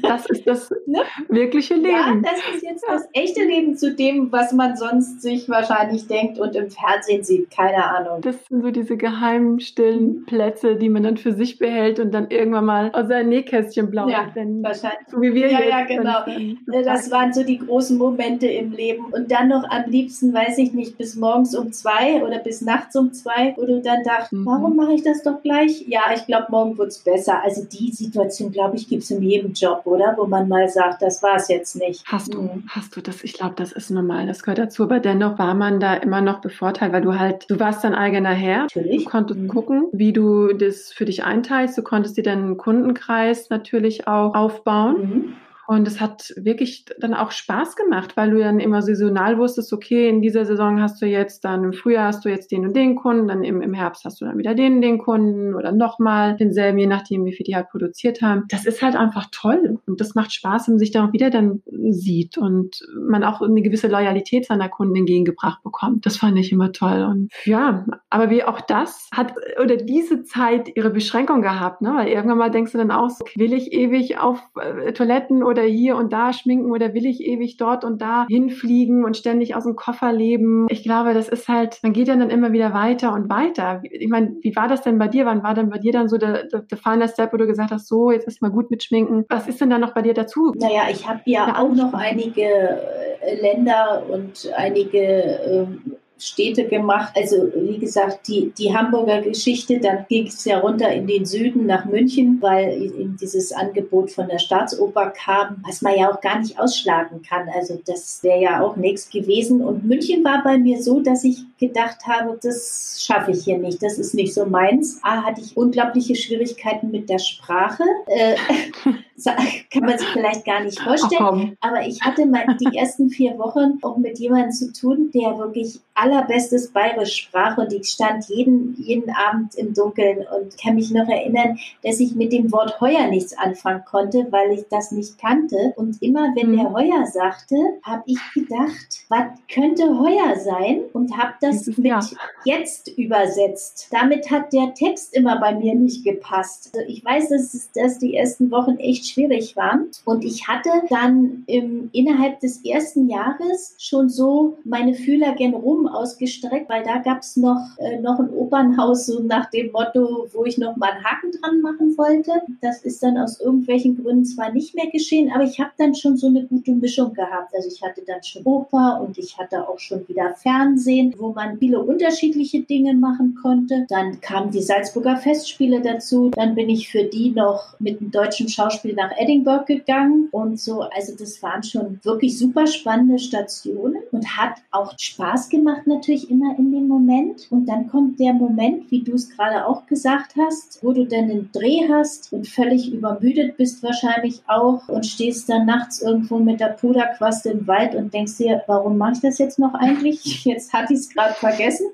das ist das ne? wirkliche Leben. Ja, das ist jetzt das echte Leben zu dem, was man sonst sich wahrscheinlich denkt und im Fernsehen sieht. Keine Ahnung. Das sind so diese geheimen, stillen mhm. Plätze, die man dann für sich behält und dann irgendwann mal aus seinem Nähkästchen plaudert. Ja, wenn, wahrscheinlich. So wie wir ja, jetzt. Ja, genau. Das waren so die großen Momente im Leben. Und dann noch am liebsten, weiß ich nicht, bis morgens um zwei oder bis nachts um zwei, wo du dann dachtest, mhm. warum mache ich das doch gleich? Ja, ich glaube, morgen wird es besser. Also die Situation, glaube ich, gibt es in jedem Job, oder? Wo man mal sagt, das war es jetzt nicht. Hast du, mhm. hast du das? Ich glaube, das ist normal, das gehört dazu. Aber dennoch war man da immer noch bevorteilt, weil du halt, du warst dein eigener Herr. Natürlich. Du konntest mhm. gucken, wie du das für dich einteilst. Du konntest dir deinen Kundenkreis natürlich auch aufbauen. Und es hat wirklich dann auch Spaß gemacht, weil du dann immer saisonal wusstest, okay, in dieser Saison hast du jetzt, dann im Frühjahr hast du jetzt den und den Kunden, dann im, im Herbst hast du dann wieder den und den Kunden oder nochmal denselben, je nachdem, wie viel die halt produziert haben. Das ist halt einfach toll und das macht Spaß, wenn man sich dann auch wieder dann sieht und man auch eine gewisse Loyalität seiner Kunden entgegengebracht bekommt. Das fand ich immer toll und ja, aber wie auch das hat oder diese Zeit ihre Beschränkung gehabt, ne? weil irgendwann mal denkst du dann auch so, will ich ewig auf äh, Toiletten oder oder hier und da schminken oder will ich ewig dort und da hinfliegen und ständig aus dem Koffer leben. Ich glaube, das ist halt, man geht ja dann immer wieder weiter und weiter. Ich meine, wie war das denn bei dir? Wann war denn bei dir dann so der, der, der final Step, wo du gesagt hast, so, jetzt ist mal gut mit Schminken. Was ist denn da noch bei dir dazu? Naja, ich habe ja auch noch einige äh, Länder und einige ähm, Städte gemacht. Also wie gesagt, die, die Hamburger Geschichte, dann ging es ja runter in den Süden nach München, weil eben dieses Angebot von der Staatsoper kam, was man ja auch gar nicht ausschlagen kann. Also das wäre ja auch nichts gewesen. Und München war bei mir so, dass ich gedacht habe, das schaffe ich hier nicht, das ist nicht so meins. A, hatte ich unglaubliche Schwierigkeiten mit der Sprache. Äh, kann man sich vielleicht gar nicht vorstellen. Ach, aber ich hatte mal die ersten vier Wochen auch mit jemandem zu tun, der wirklich allerbestes Bayerisch sprach und ich stand jeden, jeden Abend im Dunkeln und kann mich noch erinnern, dass ich mit dem Wort Heuer nichts anfangen konnte, weil ich das nicht kannte. Und immer wenn mhm. der Heuer sagte, habe ich gedacht, was könnte Heuer sein? Und habe das mit ja. jetzt übersetzt. Damit hat der Text immer bei mir nicht gepasst. Also ich weiß, dass, dass die ersten Wochen echt schwierig waren. Und ich hatte dann im, innerhalb des ersten Jahres schon so meine Fühler gen rum ausgestreckt, weil da gab es noch, äh, noch ein Opernhaus, so nach dem Motto, wo ich noch mal einen Haken dran machen wollte. Das ist dann aus irgendwelchen Gründen zwar nicht mehr geschehen, aber ich habe dann schon so eine gute Mischung gehabt. Also ich hatte dann schon Oper und ich hatte auch schon wieder Fernsehen, wo man viele unterschiedliche Dinge machen konnte. Dann kamen die Salzburger Festspiele dazu. Dann bin ich für die noch mit einem deutschen Schauspiel nach Edinburgh gegangen und so. Also das waren schon wirklich super spannende Stationen und hat auch Spaß gemacht natürlich immer in dem Moment. Und dann kommt der Moment, wie du es gerade auch gesagt hast, wo du dann einen Dreh hast und völlig übermüdet bist wahrscheinlich auch und stehst dann nachts irgendwo mit der Puderquaste im Wald und denkst dir, warum mache ich das jetzt noch eigentlich? Jetzt hatte ich es gerade vergessen.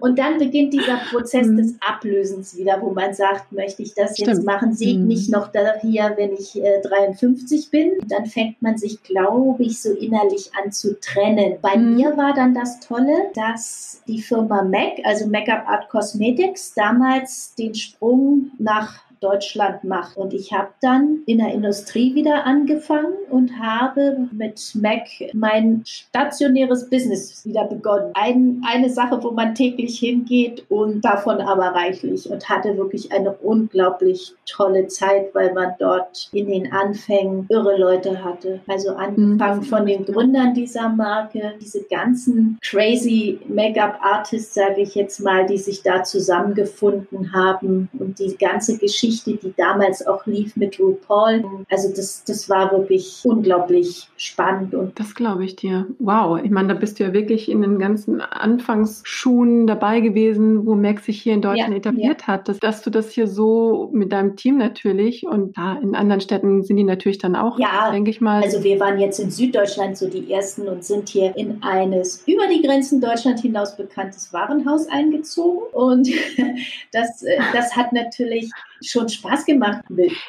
Und dann beginnt dieser Prozess mhm. des Ablösens wieder, wo man sagt, möchte ich das Stimmt. jetzt machen? Seht mhm. mich noch da hier, wenn ich äh, 53 bin? Dann fängt man sich, glaube ich, so innerlich an zu trennen. Bei mhm. mir war dann das Tolle, dass die Firma MAC, also Make-up Art Cosmetics, damals den Sprung nach Deutschland macht. Und ich habe dann in der Industrie wieder angefangen und habe mit Mac mein stationäres Business wieder begonnen. Ein, eine Sache, wo man täglich hingeht und davon aber reichlich und hatte wirklich eine unglaublich tolle Zeit, weil man dort in den Anfängen irre Leute hatte. Also angefangen mhm. von den Gründern dieser Marke, diese ganzen crazy Make-up-Artists, sage ich jetzt mal, die sich da zusammengefunden haben und die ganze Geschichte Geschichte, die damals auch lief mit RuPaul. Also das, das war wirklich unglaublich spannend. Und das glaube ich dir. Wow. Ich meine, da bist du ja wirklich in den ganzen Anfangsschuhen dabei gewesen, wo Max sich hier in Deutschland ja, etabliert ja. hat. Dass, dass, du das hier so mit deinem Team natürlich und ja, in anderen Städten sind die natürlich dann auch, ja, denke ich mal. Also wir waren jetzt in Süddeutschland so die ersten und sind hier in eines über die Grenzen Deutschland hinaus bekanntes Warenhaus eingezogen. Und das, äh, das hat natürlich schon Spaß gemacht.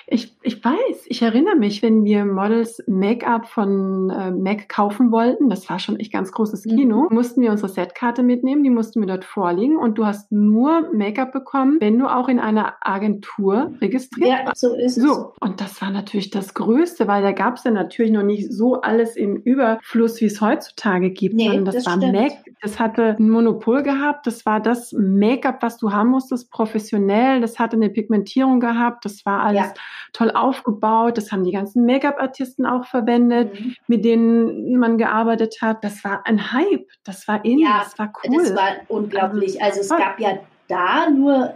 Ich, ich weiß, ich erinnere mich, wenn wir Models Make-up von äh, MAC kaufen wollten, das war schon echt ganz großes mhm. Kino, mhm. mussten wir unsere Setkarte mitnehmen, die mussten wir dort vorlegen und du hast nur Make-up bekommen, wenn du auch in einer Agentur registriert ja, warst. so ist so. es. Und das war natürlich das Größte, weil da gab es ja natürlich noch nicht so alles im Überfluss, wie es heutzutage gibt, nee, sondern das, das war stimmt. MAC, das hatte ein Monopol gehabt, das war das Make-up, was du haben musstest, professionell, das hatte eine Pigmentierung Ausstattung gehabt. Das war alles ja. toll aufgebaut. Das haben die ganzen Make-up-Artisten auch verwendet, mhm. mit denen man gearbeitet hat. Das war ein Hype. Das war in, ja, das war cool. Das war unglaublich. Also, also es gab ja da nur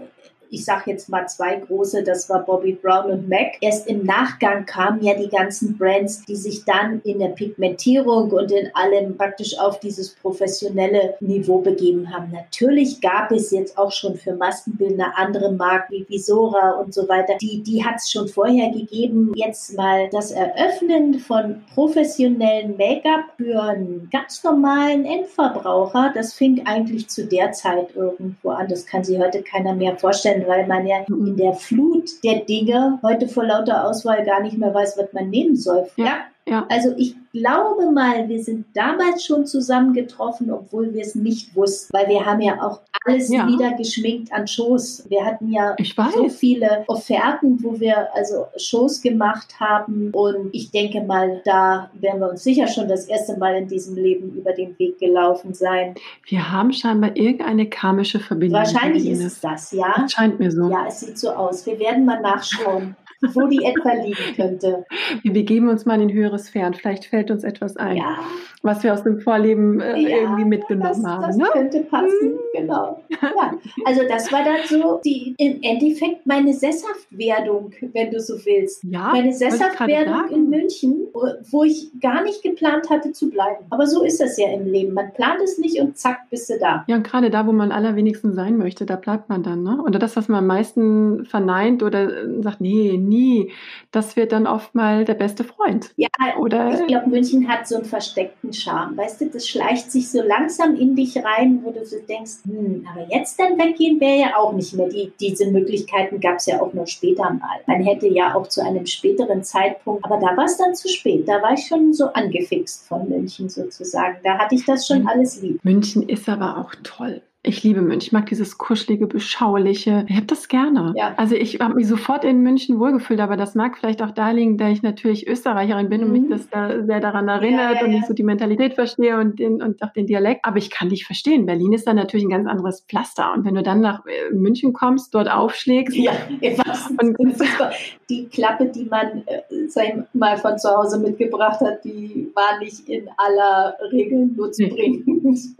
ich sage jetzt mal zwei große, das war Bobby Brown und MAC. Erst im Nachgang kamen ja die ganzen Brands, die sich dann in der Pigmentierung und in allem praktisch auf dieses professionelle Niveau begeben haben. Natürlich gab es jetzt auch schon für Maskenbildner andere Marken wie Visora und so weiter. Die, die hat es schon vorher gegeben. Jetzt mal das Eröffnen von professionellen Make-up für einen ganz normalen Endverbraucher, das fing eigentlich zu der Zeit irgendwo an. Das kann sich heute keiner mehr vorstellen können, weil man ja in der Flut der Dinge heute vor lauter Auswahl gar nicht mehr weiß, was man nehmen soll. Ja. Ja. Also ich glaube mal, wir sind damals schon zusammengetroffen, obwohl wir es nicht wussten, weil wir haben ja auch alles ja. wieder geschminkt an Shows. Wir hatten ja so viele Offerten, wo wir also Shows gemacht haben und ich denke mal, da werden wir uns sicher schon das erste Mal in diesem Leben über den Weg gelaufen sein. Wir haben scheinbar irgendeine karmische Verbindung. Wahrscheinlich ist es das, ja. Das scheint mir so. Ja, es sieht so aus. Wir werden mal nachschauen wo die etwa liegen könnte. Wir begeben uns mal in höhere Sphären. Vielleicht fällt uns etwas ein, ja. Was wir aus dem Vorleben äh, ja, irgendwie mitgenommen das, haben. Das ne? könnte passen, mhm. genau. Ja. Also das war dann so die, im Endeffekt meine Sesshaftwerdung, wenn du so willst. Ja, meine Sesshaftwerdung in München, wo ich gar nicht geplant hatte zu bleiben. Aber so ist das ja im Leben. Man plant es nicht und zack, bist du da. Ja, und gerade da, wo man allerwenigsten sein möchte, da bleibt man dann. Ne? Oder das, was man am meisten verneint oder äh, sagt, nee, nie. Das wird dann oft mal der beste Freund. Ja, oder ich glaube, München hat so einen versteckten Charme. Weißt du, das schleicht sich so langsam in dich rein, wo du so denkst, hm, aber jetzt dann weggehen wäre ja auch nicht mehr. Die, diese Möglichkeiten gab es ja auch nur später mal. Man hätte ja auch zu einem späteren Zeitpunkt, aber da war es dann zu spät. Da war ich schon so angefixt von München sozusagen. Da hatte ich das schon alles lieb. München ist aber auch toll. Ich liebe München. Ich mag dieses kuschelige, beschauliche. Ich habe das gerne. Ja. Also ich habe mich sofort in München wohlgefühlt, aber das mag vielleicht auch da liegen, da ich natürlich Österreicherin bin mhm. und mich mhm. das da sehr daran erinnert ja, ja, und ich so die Mentalität verstehe und, den, und auch den Dialekt. Aber ich kann dich verstehen. Berlin ist dann natürlich ein ganz anderes Pflaster. Und wenn du dann nach äh, München kommst, dort aufschlägst. Ja, und die Klappe, die man, äh, sag ich mal, von zu Hause mitgebracht hat, die war nicht in aller Regel nutzbringend.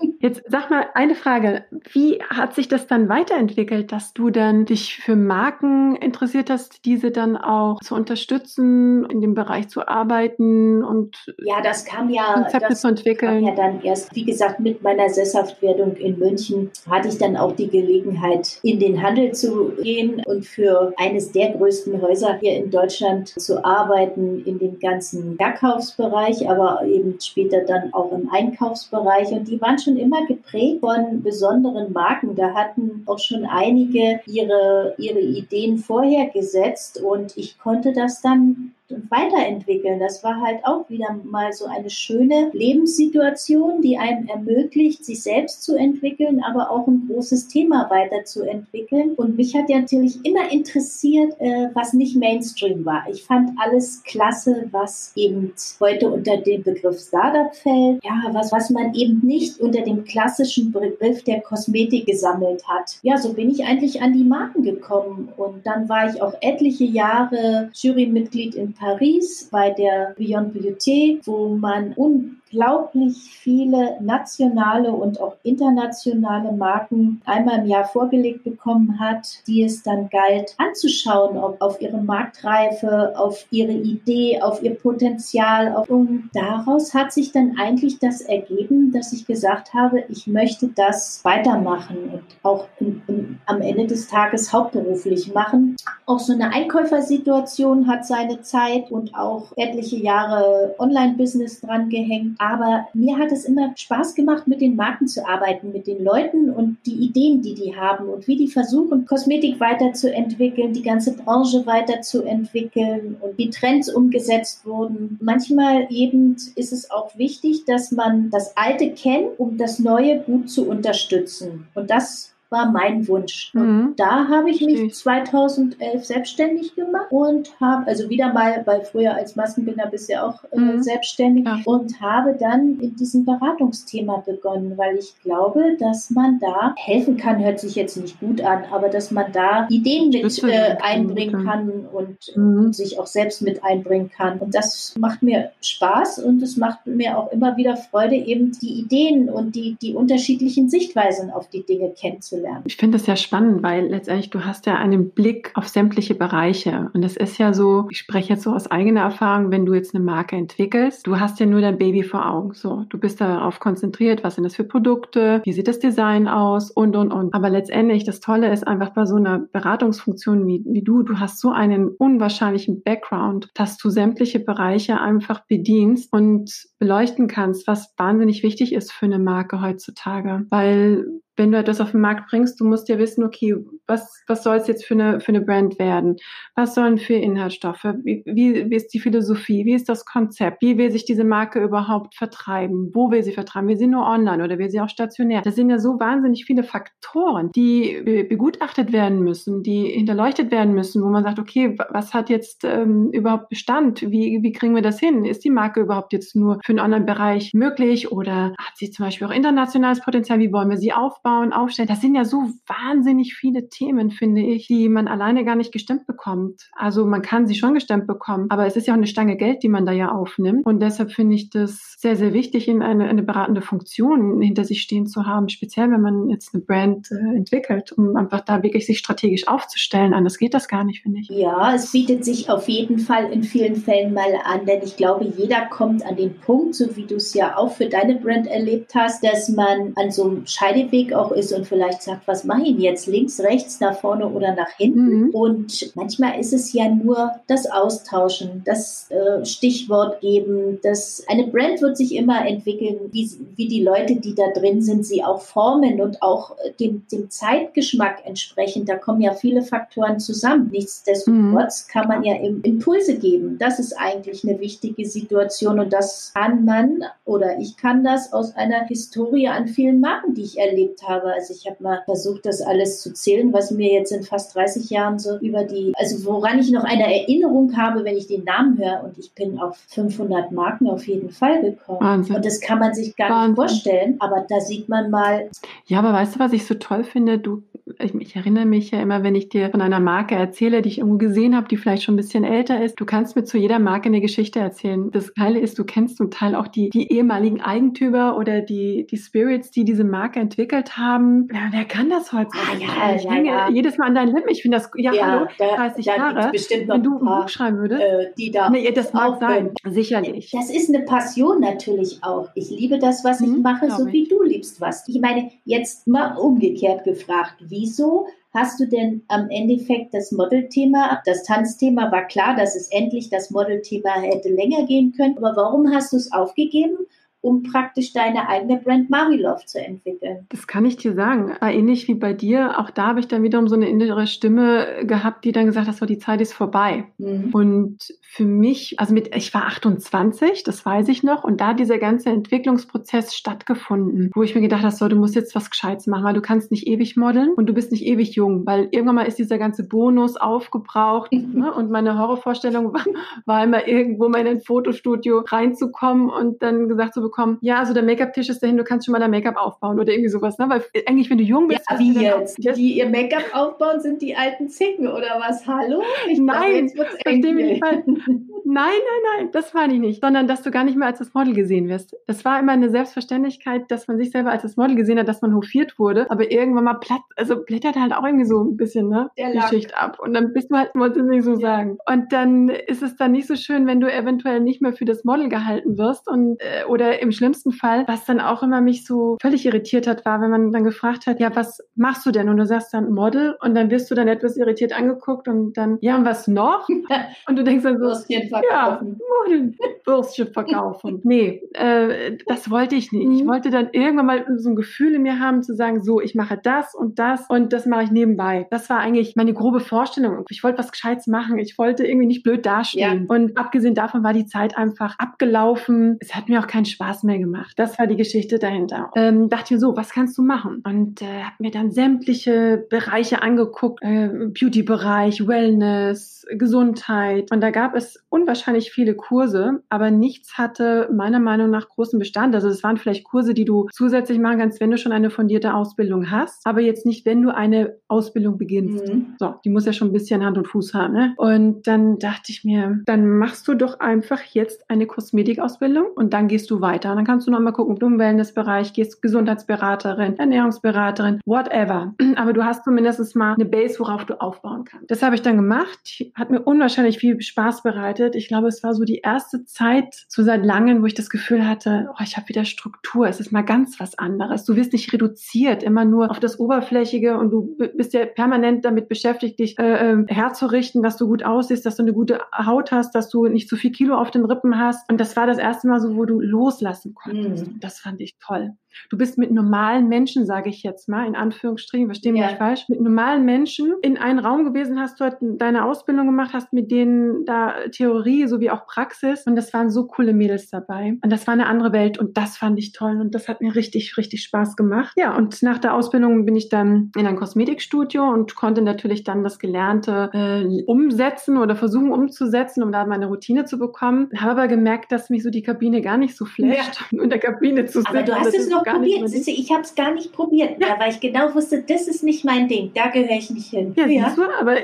Jetzt sag mal eine Frage. Wie hat sich das dann weiterentwickelt, dass du dann dich für Marken interessiert hast, diese dann auch zu unterstützen, in dem Bereich zu arbeiten und ja, das kam ja, Konzepte das zu entwickeln? Kam ja dann erst, wie gesagt, mit meiner Sesshaftwerdung in München hatte ich dann auch die Gelegenheit, in den Handel zu gehen und für eines der größten Häuser hier in Deutschland zu arbeiten, in dem ganzen Verkaufsbereich, aber eben später dann auch im Einkaufsbereich. Und die waren schon immer geprägt von besonderen besonderen Marken. Da hatten auch schon einige ihre, ihre Ideen vorher gesetzt und ich konnte das dann weiterentwickeln. Das war halt auch wieder mal so eine schöne Lebenssituation, die einem ermöglicht, sich selbst zu entwickeln, aber auch ein großes Thema weiterzuentwickeln. Und mich hat ja natürlich immer interessiert, äh, was nicht Mainstream war. Ich fand alles klasse, was eben heute unter den Begriff Startup fällt. Ja, was, was man eben nicht unter dem klassischen Begriff der Kosmetik gesammelt hat. Ja, so bin ich eigentlich an die Marken gekommen. Und dann war ich auch etliche Jahre Jurymitglied in Paris bei der Beyond Beauty, wo man un unglaublich viele nationale und auch internationale Marken einmal im Jahr vorgelegt bekommen hat, die es dann galt anzuschauen, ob auf ihre Marktreife, auf ihre Idee, auf ihr Potenzial. Und daraus hat sich dann eigentlich das ergeben, dass ich gesagt habe, ich möchte das weitermachen und auch in, in, am Ende des Tages hauptberuflich machen. Auch so eine Einkäufersituation hat seine Zeit und auch etliche Jahre Online-Business dran gehängt. Aber mir hat es immer Spaß gemacht, mit den Marken zu arbeiten, mit den Leuten und die Ideen, die die haben und wie die versuchen, Kosmetik weiterzuentwickeln, die ganze Branche weiterzuentwickeln und wie Trends umgesetzt wurden. Manchmal eben ist es auch wichtig, dass man das Alte kennt, um das Neue gut zu unterstützen. Und das war mein Wunsch. Mhm. da habe ich mich 2011 selbstständig gemacht und habe, also wieder mal, weil früher als Maskenbinder bist du ja auch äh, mhm. selbstständig ja. und habe dann in diesem Beratungsthema begonnen, weil ich glaube, dass man da helfen kann, hört sich jetzt nicht gut an, aber dass man da Ideen mit äh, einbringen kann und, mhm. und, sich auch selbst mit einbringen kann. Und das macht mir Spaß und es macht mir auch immer wieder Freude, eben die Ideen und die, die unterschiedlichen Sichtweisen auf die Dinge kennenzulernen lernen. Ich finde das ja spannend, weil letztendlich du hast ja einen Blick auf sämtliche Bereiche. Und es ist ja so, ich spreche jetzt so aus eigener Erfahrung, wenn du jetzt eine Marke entwickelst, du hast ja nur dein Baby vor Augen. So, du bist darauf konzentriert, was sind das für Produkte, wie sieht das Design aus und, und, und. Aber letztendlich, das Tolle ist einfach bei so einer Beratungsfunktion wie, wie du, du hast so einen unwahrscheinlichen Background, dass du sämtliche Bereiche einfach bedienst und beleuchten kannst, was wahnsinnig wichtig ist für eine Marke heutzutage. Weil wenn du etwas auf den Markt bringst, du musst ja wissen, okay, was, was soll es jetzt für eine, für eine Brand werden? Was sollen für Inhaltsstoffe? Wie, wie, wie ist die Philosophie? Wie ist das Konzept? Wie will sich diese Marke überhaupt vertreiben? Wo will sie vertreiben? Will sie nur online oder will sie auch stationär? Das sind ja so wahnsinnig viele Faktoren, die begutachtet werden müssen, die hinterleuchtet werden müssen, wo man sagt, okay, was hat jetzt ähm, überhaupt Bestand? Wie, wie kriegen wir das hin? Ist die Marke überhaupt jetzt nur für einen Online-Bereich möglich oder hat sie zum Beispiel auch internationales Potenzial? Wie wollen wir sie aufbauen, aufstellen? Das sind ja so wahnsinnig viele Themen, finde ich, die man alleine gar nicht gestemmt bekommt. Also man kann sie schon gestemmt bekommen, aber es ist ja auch eine Stange Geld, die man da ja aufnimmt. Und deshalb finde ich das sehr, sehr wichtig, in eine, eine beratende Funktion hinter sich stehen zu haben, speziell wenn man jetzt eine Brand äh, entwickelt, um einfach da wirklich sich strategisch aufzustellen. Anders geht das gar nicht, finde ich. Ja, es bietet sich auf jeden Fall in vielen Fällen mal an, denn ich glaube, jeder kommt an den Punkt, so wie du es ja auch für deine Brand erlebt hast, dass man an so einem Scheideweg auch ist und vielleicht sagt, was mache ich jetzt? Links, rechts, nach vorne oder nach hinten? Mhm. Und manchmal ist es ja nur das Austauschen, das äh, Stichwort geben, das eine Brand wird sich immer entwickeln, wie, wie die Leute, die da drin sind, sie auch formen und auch äh, dem, dem Zeitgeschmack entsprechend. Da kommen ja viele Faktoren zusammen. Nichtsdestotrotz mhm. kann man ja Impulse geben. Das ist eigentlich eine wichtige Situation und das kann man oder ich kann das aus einer Historie an vielen Marken, die ich erlebt habe. Also ich habe mal versucht, das alles zu zählen, was mir jetzt in fast 30 Jahren so über die, also woran ich noch eine Erinnerung habe, wenn ich den Namen höre und ich bin auf 500 Marken auf jeden Fall gekommen. Wahnsinn. Und das kann man sich gar Wahnsinn. nicht vorstellen, aber da sieht man mal. Ja, aber weißt du, was ich so toll finde? Du ich, ich, erinnere mich ja immer, wenn ich dir von einer Marke erzähle, die ich irgendwo gesehen habe, die vielleicht schon ein bisschen älter ist. Du kannst mir zu jeder Marke eine Geschichte erzählen. Das Geile ist, du kennst zum Teil auch die, die ehemaligen Eigentümer oder die, die Spirits, die diese Marke entwickelt haben. Ja, wer kann das heute? Ah, ja, ich ja, hänge ja. jedes Mal an deinen Lippen. Ich finde das, ja, ja hallo, da, 30 da Jahre. wenn du ein Buch schreiben würdest. Äh, die da nee, das mag sein, sicherlich. Das ist eine Passion natürlich auch. Ich liebe das, was ich mhm, mache, so wie du liebst was. Ich meine, jetzt mal umgekehrt gefragt, wieso Hast du denn am Endeffekt das Modelthema, das Tanzthema war klar, dass es endlich das Modelthema hätte länger gehen können, aber warum hast du es aufgegeben um praktisch deine eigene Brand Marilove zu entwickeln. Das kann ich dir sagen. War ähnlich wie bei dir. Auch da habe ich dann wiederum so eine innere Stimme gehabt, die dann gesagt hat, so die Zeit ist vorbei. Mhm. Und für mich, also mit, ich war 28, das weiß ich noch, und da hat dieser ganze Entwicklungsprozess stattgefunden, wo ich mir gedacht habe, so, du musst jetzt was Gescheites machen, weil du kannst nicht ewig modeln und du bist nicht ewig jung, weil irgendwann mal ist dieser ganze Bonus aufgebraucht ne? und meine Horrorvorstellung war, war immer irgendwo mal in ein Fotostudio reinzukommen und dann gesagt so, bekommen, ja, also der Make-up-Tisch ist dahin, du kannst schon mal dein Make-up aufbauen oder irgendwie sowas, ne? Weil eigentlich, wenn du jung bist, ja, wie jetzt? Die, die ihr Make-up aufbauen, sind die alten Zicken oder was? Hallo? Ich nein, verstehe mich nicht falsch. Nein, nein, nein, das war ich nicht, sondern dass du gar nicht mehr als das Model gesehen wirst. Es war immer eine Selbstverständlichkeit, dass man sich selber als das Model gesehen hat, dass man hofiert wurde, aber irgendwann mal platt, also blättert halt auch irgendwie so ein bisschen, ne? Der die Schicht ab. Und dann bist du halt, muss ich nicht so sagen. Und dann ist es dann nicht so schön, wenn du eventuell nicht mehr für das Model gehalten wirst und äh, oder im schlimmsten Fall, was dann auch immer mich so völlig irritiert hat, war, wenn man dann gefragt hat, ja, was machst du denn? Und du sagst dann Model und dann wirst du dann etwas irritiert angeguckt und dann, ja, und was noch? und du denkst dann so, ja, Model, Würstchen verkaufen. nee, äh, das wollte ich nicht. Mhm. Ich wollte dann irgendwann mal so ein Gefühl in mir haben, zu sagen, so, ich mache das und das und das mache ich nebenbei. Das war eigentlich meine grobe Vorstellung. Ich wollte was Gescheites machen. Ich wollte irgendwie nicht blöd dastehen. Ja. Und abgesehen davon war die Zeit einfach abgelaufen. Es hat mir auch keinen Spaß Spaß mehr gemacht. Das war die Geschichte dahinter. Ähm, dachte mir so, was kannst du machen? Und äh, habe mir dann sämtliche Bereiche angeguckt, äh, Beauty-Bereich, Wellness, Gesundheit. Und da gab es unwahrscheinlich viele Kurse, aber nichts hatte meiner Meinung nach großen Bestand. Also es waren vielleicht Kurse, die du zusätzlich machen kannst, wenn du schon eine fundierte Ausbildung hast, aber jetzt nicht, wenn du eine Ausbildung beginnst. Mhm. So, die muss ja schon ein bisschen Hand und Fuß haben. Ne? Und dann dachte ich mir, dann machst du doch einfach jetzt eine Kosmetikausbildung und dann gehst du weiter. Und dann kannst du noch mal gucken, ob du im Wellnessbereich gehst, Gesundheitsberaterin, Ernährungsberaterin, whatever. Aber du hast zumindest mal eine Base, worauf du aufbauen kannst. Das habe ich dann gemacht. Hat mir unwahrscheinlich viel Spaß bereitet. Ich glaube, es war so die erste Zeit, so seit langem, wo ich das Gefühl hatte, oh, ich habe wieder Struktur. Es ist mal ganz was anderes. Du wirst nicht reduziert, immer nur auf das Oberflächige und du bist ja permanent damit beschäftigt, dich äh, äh, herzurichten, dass du gut aussiehst, dass du eine gute Haut hast, dass du nicht zu viel Kilo auf den Rippen hast. Und das war das erste Mal so, wo du loslassen konntest. Mhm. Das fand ich toll. Du bist mit normalen Menschen, sage ich jetzt mal, in Anführungsstrichen, verstehen wir ja. nicht falsch, mit normalen Menschen in einen Raum gewesen, hast dort deine Ausbildung gemacht, hast mit denen da Theorie sowie auch Praxis und das waren so coole Mädels dabei und das war eine andere Welt und das fand ich toll und das hat mir richtig, richtig Spaß gemacht. Ja, und nach der Ausbildung bin ich dann in ein Kosmetikstudio und konnte natürlich dann das Gelernte äh, umsetzen oder versuchen umzusetzen, um da meine Routine zu bekommen. Habe aber gemerkt, dass mich so die Kabine gar nicht so flasht, ja. in der Kabine zu sitzen. Aber du hast es noch probiert. Ich habe es gar nicht probiert, ja. weil ich genau wusste, das ist nicht mein Ding. Da gehöre ich nicht hin. Ja, ja. Du, aber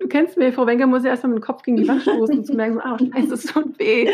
du kennst mich, Frau Wenger muss ja erstmal mit dem Kopf gegen die Wand stoßen, um zu merken, ah, oh, scheiße, es tut weh.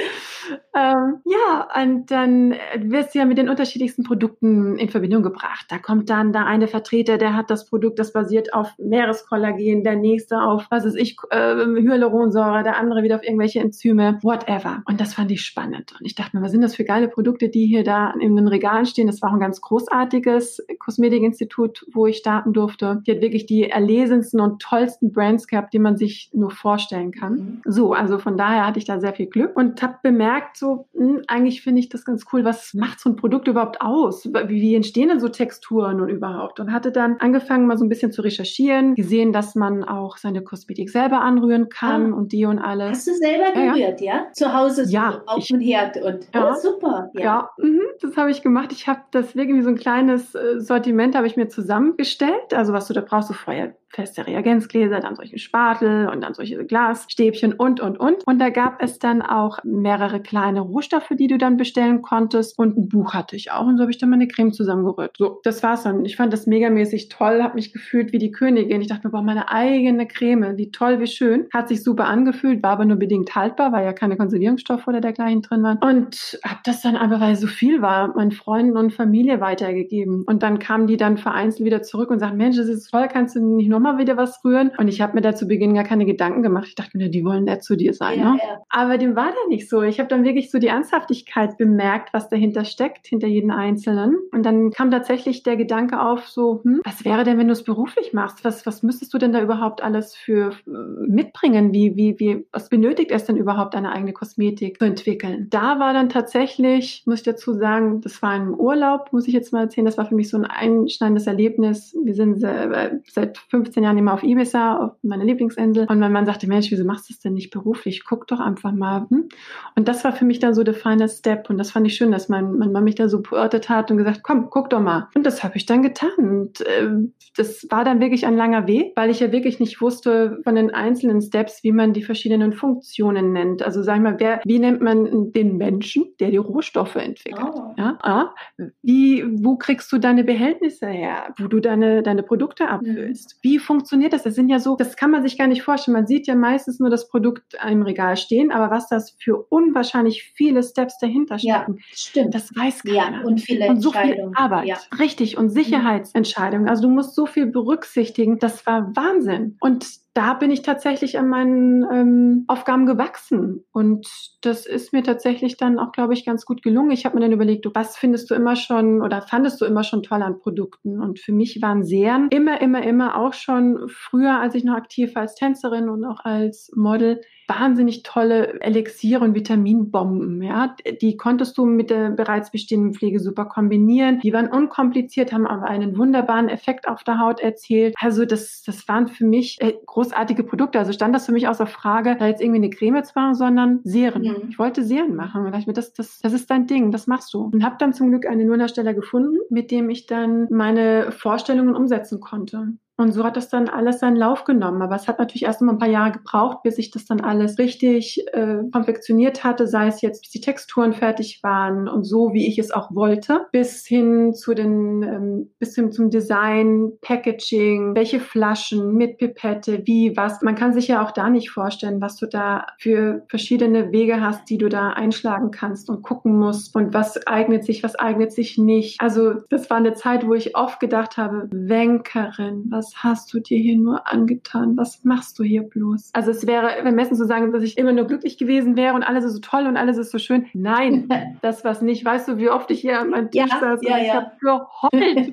Ähm, ja, und dann wirst du ja mit den unterschiedlichsten Produkten in Verbindung gebracht. Da kommt dann da eine Vertreter, der hat das Produkt, das basiert auf Meereskollagen, der nächste auf, was ist ich, äh, Hyaluronsäure, der andere wieder auf irgendwelche Enzyme, whatever. Und das fand ich spannend. Und ich dachte mir, was sind das für geile Produkte, die hier da in den Regalen stehen? Das war ein ganz großartiges Kosmetikinstitut, wo ich starten durfte. Die hat wirklich die erlesensten und tollsten Brands gehabt, die man sich nur vorstellen kann. Mhm. So, also von daher hatte ich da sehr viel Glück und habe bemerkt, so, mh, hm, eigentlich finde ich das ganz cool. Was macht so ein Produkt überhaupt aus? Wie, wie entstehen denn so Texturen und überhaupt? Und hatte dann angefangen, mal so ein bisschen zu recherchieren, gesehen, dass man auch seine Kosmetik selber anrühren kann ah. und die und alles. Hast du selber gerührt, ja? ja? Zu Hause so ja, auf dem Herd und ja, oh, super. Ja, ja mh, das habe ich gemacht. Ich habe das wirklich wie so ein kleines äh, Sortiment habe ich mir zusammengestellt. Also was du da brauchst, du vorher feste Reagenzgläser, dann solche Spatel und dann solche Glasstäbchen und, und, und. Und da gab es dann auch mehrere kleine Rohstoffe, die du dann bestellen konntest und ein Buch hatte ich auch und so habe ich dann meine Creme zusammengerührt. So, das war's dann. Ich fand das megamäßig toll, habe mich gefühlt wie die Königin. Ich dachte mir, boah, meine eigene Creme, wie toll, wie schön. Hat sich super angefühlt, war aber nur bedingt haltbar, weil ja keine Konservierungsstoffe oder dergleichen drin waren. Und habe das dann einfach, weil so viel war, meinen Freunden und Familie weitergegeben. Und dann kamen die dann vereinzelt wieder zurück und sagten, Mensch, das ist toll, kannst du nicht noch mal wieder was rühren. Und ich habe mir da zu Beginn gar keine Gedanken gemacht. Ich dachte mir, die wollen nett zu dir sein. Ja, ne? ja. Aber dem war da nicht so. Ich habe dann wirklich so die Ernsthaftigkeit bemerkt, was dahinter steckt, hinter jedem Einzelnen. Und dann kam tatsächlich der Gedanke auf, so, hm, was wäre denn, wenn du es beruflich machst? Was, was müsstest du denn da überhaupt alles für äh, mitbringen? Wie, wie, wie, was benötigt es denn überhaupt, eine eigene Kosmetik zu entwickeln? Da war dann tatsächlich, muss ich dazu sagen, das war ein Urlaub, muss ich jetzt mal erzählen, das war für mich so ein einschneidendes Erlebnis. Wir sind äh, seit 15 15 Jahren immer auf Ibiza, auf meiner Lieblingsinsel. Und mein Mann sagte, Mensch, wieso machst du das denn nicht beruflich? Guck doch einfach mal. Hm? Und das war für mich dann so der final Step. Und das fand ich schön, dass mein, mein Mann mich da so beörtet hat und gesagt, komm, guck doch mal. Und das habe ich dann getan. Und äh, das war dann wirklich ein langer Weg, weil ich ja wirklich nicht wusste von den einzelnen Steps, wie man die verschiedenen Funktionen nennt. Also sag ich mal, wer, wie nennt man den Menschen, der die Rohstoffe entwickelt? Oh. Ja? Ah, wie, wo kriegst du deine Behältnisse her, wo du deine, deine Produkte abfüllst? Mhm. Wie funktioniert das? Das sind ja so, das kann man sich gar nicht vorstellen. Man sieht ja meistens nur das Produkt im Regal stehen, aber was das für unwahrscheinlich viele Steps dahinter stecken, ja, stimmt. das weiß keiner. Ja, und viele und so viel Arbeit. Ja. Richtig. Und Sicherheitsentscheidungen. Also du musst so viel berücksichtigen. Das war Wahnsinn. Und da bin ich tatsächlich an meinen ähm, Aufgaben gewachsen. Und das ist mir tatsächlich dann auch, glaube ich, ganz gut gelungen. Ich habe mir dann überlegt, was findest du immer schon oder fandest du immer schon toll an Produkten? Und für mich waren Serien immer, immer, immer auch schon früher, als ich noch aktiv war als Tänzerin und auch als Model, wahnsinnig tolle Elixiere und Vitaminbomben. Ja, die konntest du mit der bereits bestehenden Pflege super kombinieren. Die waren unkompliziert, haben aber einen wunderbaren Effekt auf der Haut erzielt. Also das, das waren für mich äh, großartige Produkte. Also stand das für mich außer Frage, da jetzt irgendwie eine Creme zu machen, sondern Serien. Mhm. Ich wollte Serien machen. Und dachte mir, das, das, das ist dein Ding, das machst du. Und habe dann zum Glück einen Nurhersteller gefunden, mit dem ich dann meine Vorstellungen umsetzen konnte. Und so hat das dann alles seinen Lauf genommen. Aber es hat natürlich erst mal ein paar Jahre gebraucht, bis ich das dann alles richtig äh, konfektioniert hatte, sei es jetzt, bis die Texturen fertig waren und so, wie ich es auch wollte, bis hin zu den, ähm, bis hin zum Design, Packaging, welche Flaschen mit Pipette, wie, was. Man kann sich ja auch da nicht vorstellen, was du da für verschiedene Wege hast, die du da einschlagen kannst und gucken musst und was eignet sich, was eignet sich nicht. Also das war eine Zeit, wo ich oft gedacht habe, Wenkerin, was was hast du dir hier nur angetan? Was machst du hier bloß? Also es wäre vermessen zu sagen, dass ich immer nur glücklich gewesen wäre und alles ist so toll und alles ist so schön. Nein, das was nicht. Weißt du, wie oft ich hier an meinem Tisch ja, saß ja, und ich ja. habe geheult.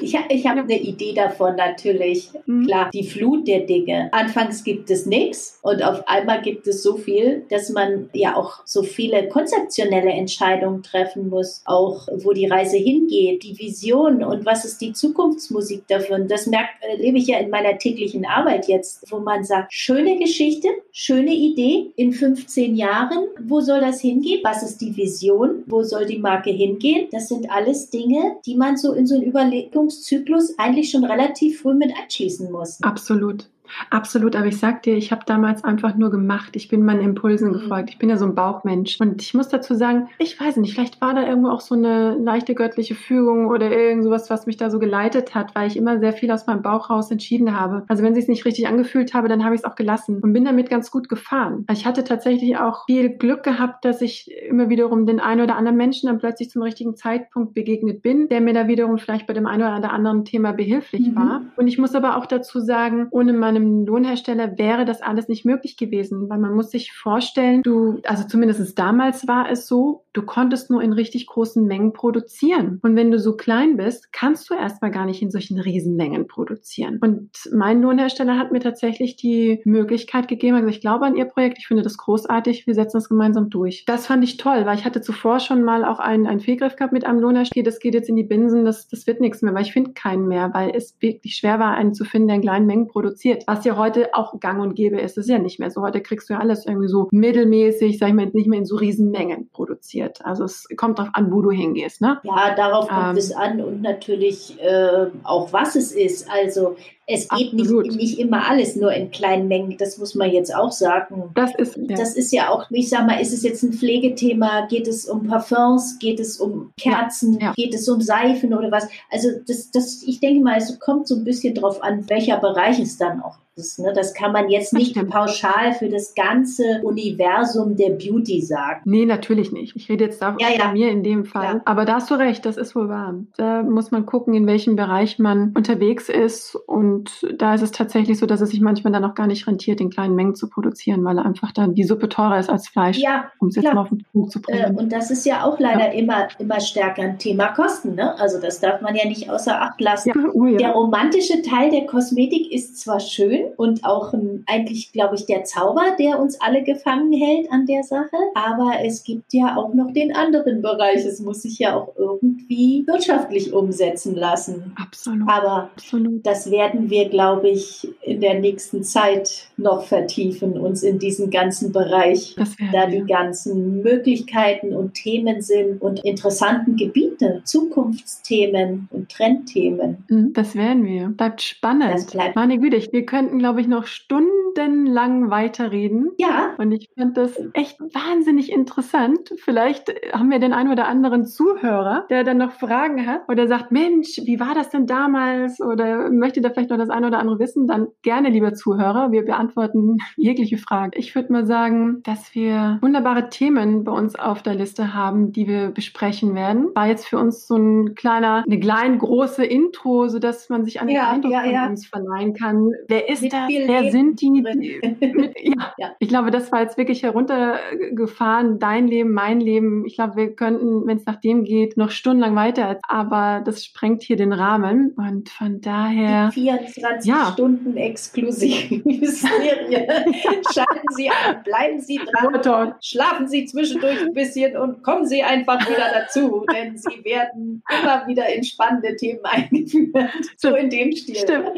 ich habe ich hab eine Idee davon natürlich. Mhm. Klar, die Flut der Dinge. Anfangs gibt es nichts und auf einmal gibt es so viel, dass man ja auch so viele konzeptionelle Entscheidungen treffen muss. Auch wo die Reise hingeht, die Vision und was ist die Zukunftsmusik davon. Das merke, erlebe ich ja in meiner täglichen Arbeit jetzt, wo man sagt, schöne Geschichte, schöne Idee in 15 Jahren. Wo soll das hingehen? Was ist die Vision? Wo soll die Marke hingehen? Das sind alles Dinge, die man so in so einen Überlegungszyklus eigentlich schon relativ früh mit einschließen muss. Absolut. Absolut, aber ich sag dir, ich habe damals einfach nur gemacht. Ich bin meinen Impulsen mhm. gefolgt. Ich bin ja so ein Bauchmensch. Und ich muss dazu sagen, ich weiß nicht, vielleicht war da irgendwo auch so eine leichte göttliche Fügung oder irgend sowas, was mich da so geleitet hat, weil ich immer sehr viel aus meinem Bauch raus entschieden habe. Also wenn ich es nicht richtig angefühlt habe, dann habe ich es auch gelassen und bin damit ganz gut gefahren. Ich hatte tatsächlich auch viel Glück gehabt, dass ich immer wiederum den einen oder anderen Menschen dann plötzlich zum richtigen Zeitpunkt begegnet bin, der mir da wiederum vielleicht bei dem einen oder anderen Thema behilflich mhm. war. Und ich muss aber auch dazu sagen, ohne meinem einem Lohnhersteller wäre das alles nicht möglich gewesen, weil man muss sich vorstellen, du, also zumindest damals war es so, du konntest nur in richtig großen Mengen produzieren. Und wenn du so klein bist, kannst du erstmal gar nicht in solchen Riesenmengen produzieren. Und mein Lohnhersteller hat mir tatsächlich die Möglichkeit gegeben, also ich glaube an ihr Projekt, ich finde das großartig, wir setzen das gemeinsam durch. Das fand ich toll, weil ich hatte zuvor schon mal auch einen, einen Fehlgriff gehabt mit einem Lohnhersteller, das geht jetzt in die Binsen, das, das wird nichts mehr, weil ich finde keinen mehr, weil es wirklich schwer war, einen zu finden, der in kleinen Mengen produziert was ja heute auch gang und gäbe ist. Ist ja nicht mehr so. Heute kriegst du ja alles irgendwie so mittelmäßig, sag ich mal, nicht mehr in so riesen Mengen produziert. Also es kommt darauf an, wo du hingehst. Ne? Ja, darauf kommt ähm, es an und natürlich äh, auch, was es ist. Also es geht nicht, nicht immer alles nur in kleinen Mengen, das muss man jetzt auch sagen. Das ist, ja. das ist ja auch, ich sag mal, ist es jetzt ein Pflegethema, geht es um Parfums, geht es um Kerzen, ja. Ja. geht es um Seifen oder was? Also das, das, ich denke mal, es kommt so ein bisschen drauf an, welcher Bereich es dann auch ist. Ne? Das kann man jetzt nicht pauschal für das ganze Universum der Beauty sagen. Nee, natürlich nicht. Ich rede jetzt da ja, ja. mir in dem Fall. Ja. Aber da hast du recht, das ist wohl wahr. Da muss man gucken, in welchem Bereich man unterwegs ist. Und da ist es tatsächlich so, dass es sich manchmal dann auch gar nicht rentiert, in kleinen Mengen zu produzieren, weil einfach dann die Suppe teurer ist als Fleisch, ja, um es jetzt mal auf den Punkt zu bringen. Äh, und das ist ja auch leider immer, immer stärker ein Thema Kosten. Ne? Also das darf man ja nicht außer Acht lassen. Oh, der romantische Teil der Kosmetik ist zwar schön, und auch ein, eigentlich, glaube ich, der Zauber, der uns alle gefangen hält an der Sache. Aber es gibt ja auch noch den anderen Bereich. Es muss sich ja auch irgendwie wirtschaftlich umsetzen lassen. Absolut. Aber Absolut. das werden wir, glaube ich, in der nächsten Zeit noch vertiefen, uns in diesen ganzen Bereich, da die ganzen Möglichkeiten und Themen sind und interessanten Gebiete, Zukunftsthemen und Trendthemen. Mhm, das werden wir. Bleibt spannend. Das bleibt Meine Güte, wir könnten, glaube ich, noch stundenlang weiterreden. Ja. Und ich fand das echt wahnsinnig interessant. Vielleicht haben wir den einen oder anderen Zuhörer, der dann noch Fragen hat oder sagt, Mensch, wie war das denn damals? Oder möchte da vielleicht noch das eine oder andere wissen? Dann gerne, lieber Zuhörer. Wir beantworten jegliche Frage. Ich würde mal sagen, dass wir wunderbare Themen bei uns auf der Liste haben, die wir besprechen werden. War jetzt für uns so ein kleiner, eine kleine große Intro, so dass man sich einen ja, Eindruck ja, von ja. uns verleihen kann. Wer ist das? Wer Leben sind die? Mit, ja. Ich glaube, das war jetzt wirklich heruntergefahren. Dein Leben, mein Leben. Ich glaube, wir könnten, wenn es nach dem geht, noch stundenlang weiter. Aber das sprengt hier den Rahmen. Und von daher. Die 24 Stunden exklusiv. Serie. Schalten Sie an, bleiben Sie dran, schlafen Sie zwischendurch ein bisschen und kommen Sie einfach wieder dazu, denn Sie werden immer wieder in spannende Themen eingeführt. So in dem Stil. Stimmt.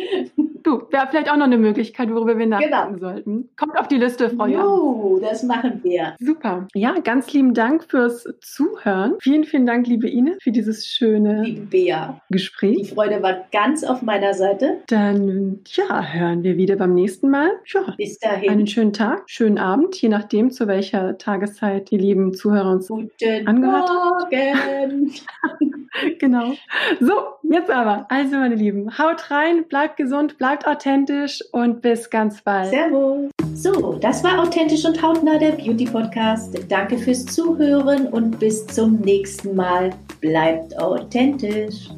Du, wäre vielleicht auch noch eine Möglichkeit, worüber wir nachdenken genau. sollten. Kommt auf die Liste, Frau. Jo, das machen wir. Super. Ja, ganz lieben Dank fürs Zuhören. Vielen, vielen Dank, liebe Ine, für dieses schöne. Gespräch. Die Freude war ganz auf meiner Seite. Dann, ja, hören wir wieder beim nächsten Mal. Ja, Bis dahin. Einen schönen Tag, schönen Abend, je nachdem, zu welcher Tageszeit die lieben Zuhörer uns Guten angehört Morgen. genau. So, jetzt aber. Also, meine Lieben, haut rein, bleibt gesund, bleibt authentisch und bis ganz bald. Servus. So, das war Authentisch und Hautnah, der Beauty Podcast. Danke fürs Zuhören und bis zum nächsten Mal. Bleibt authentisch.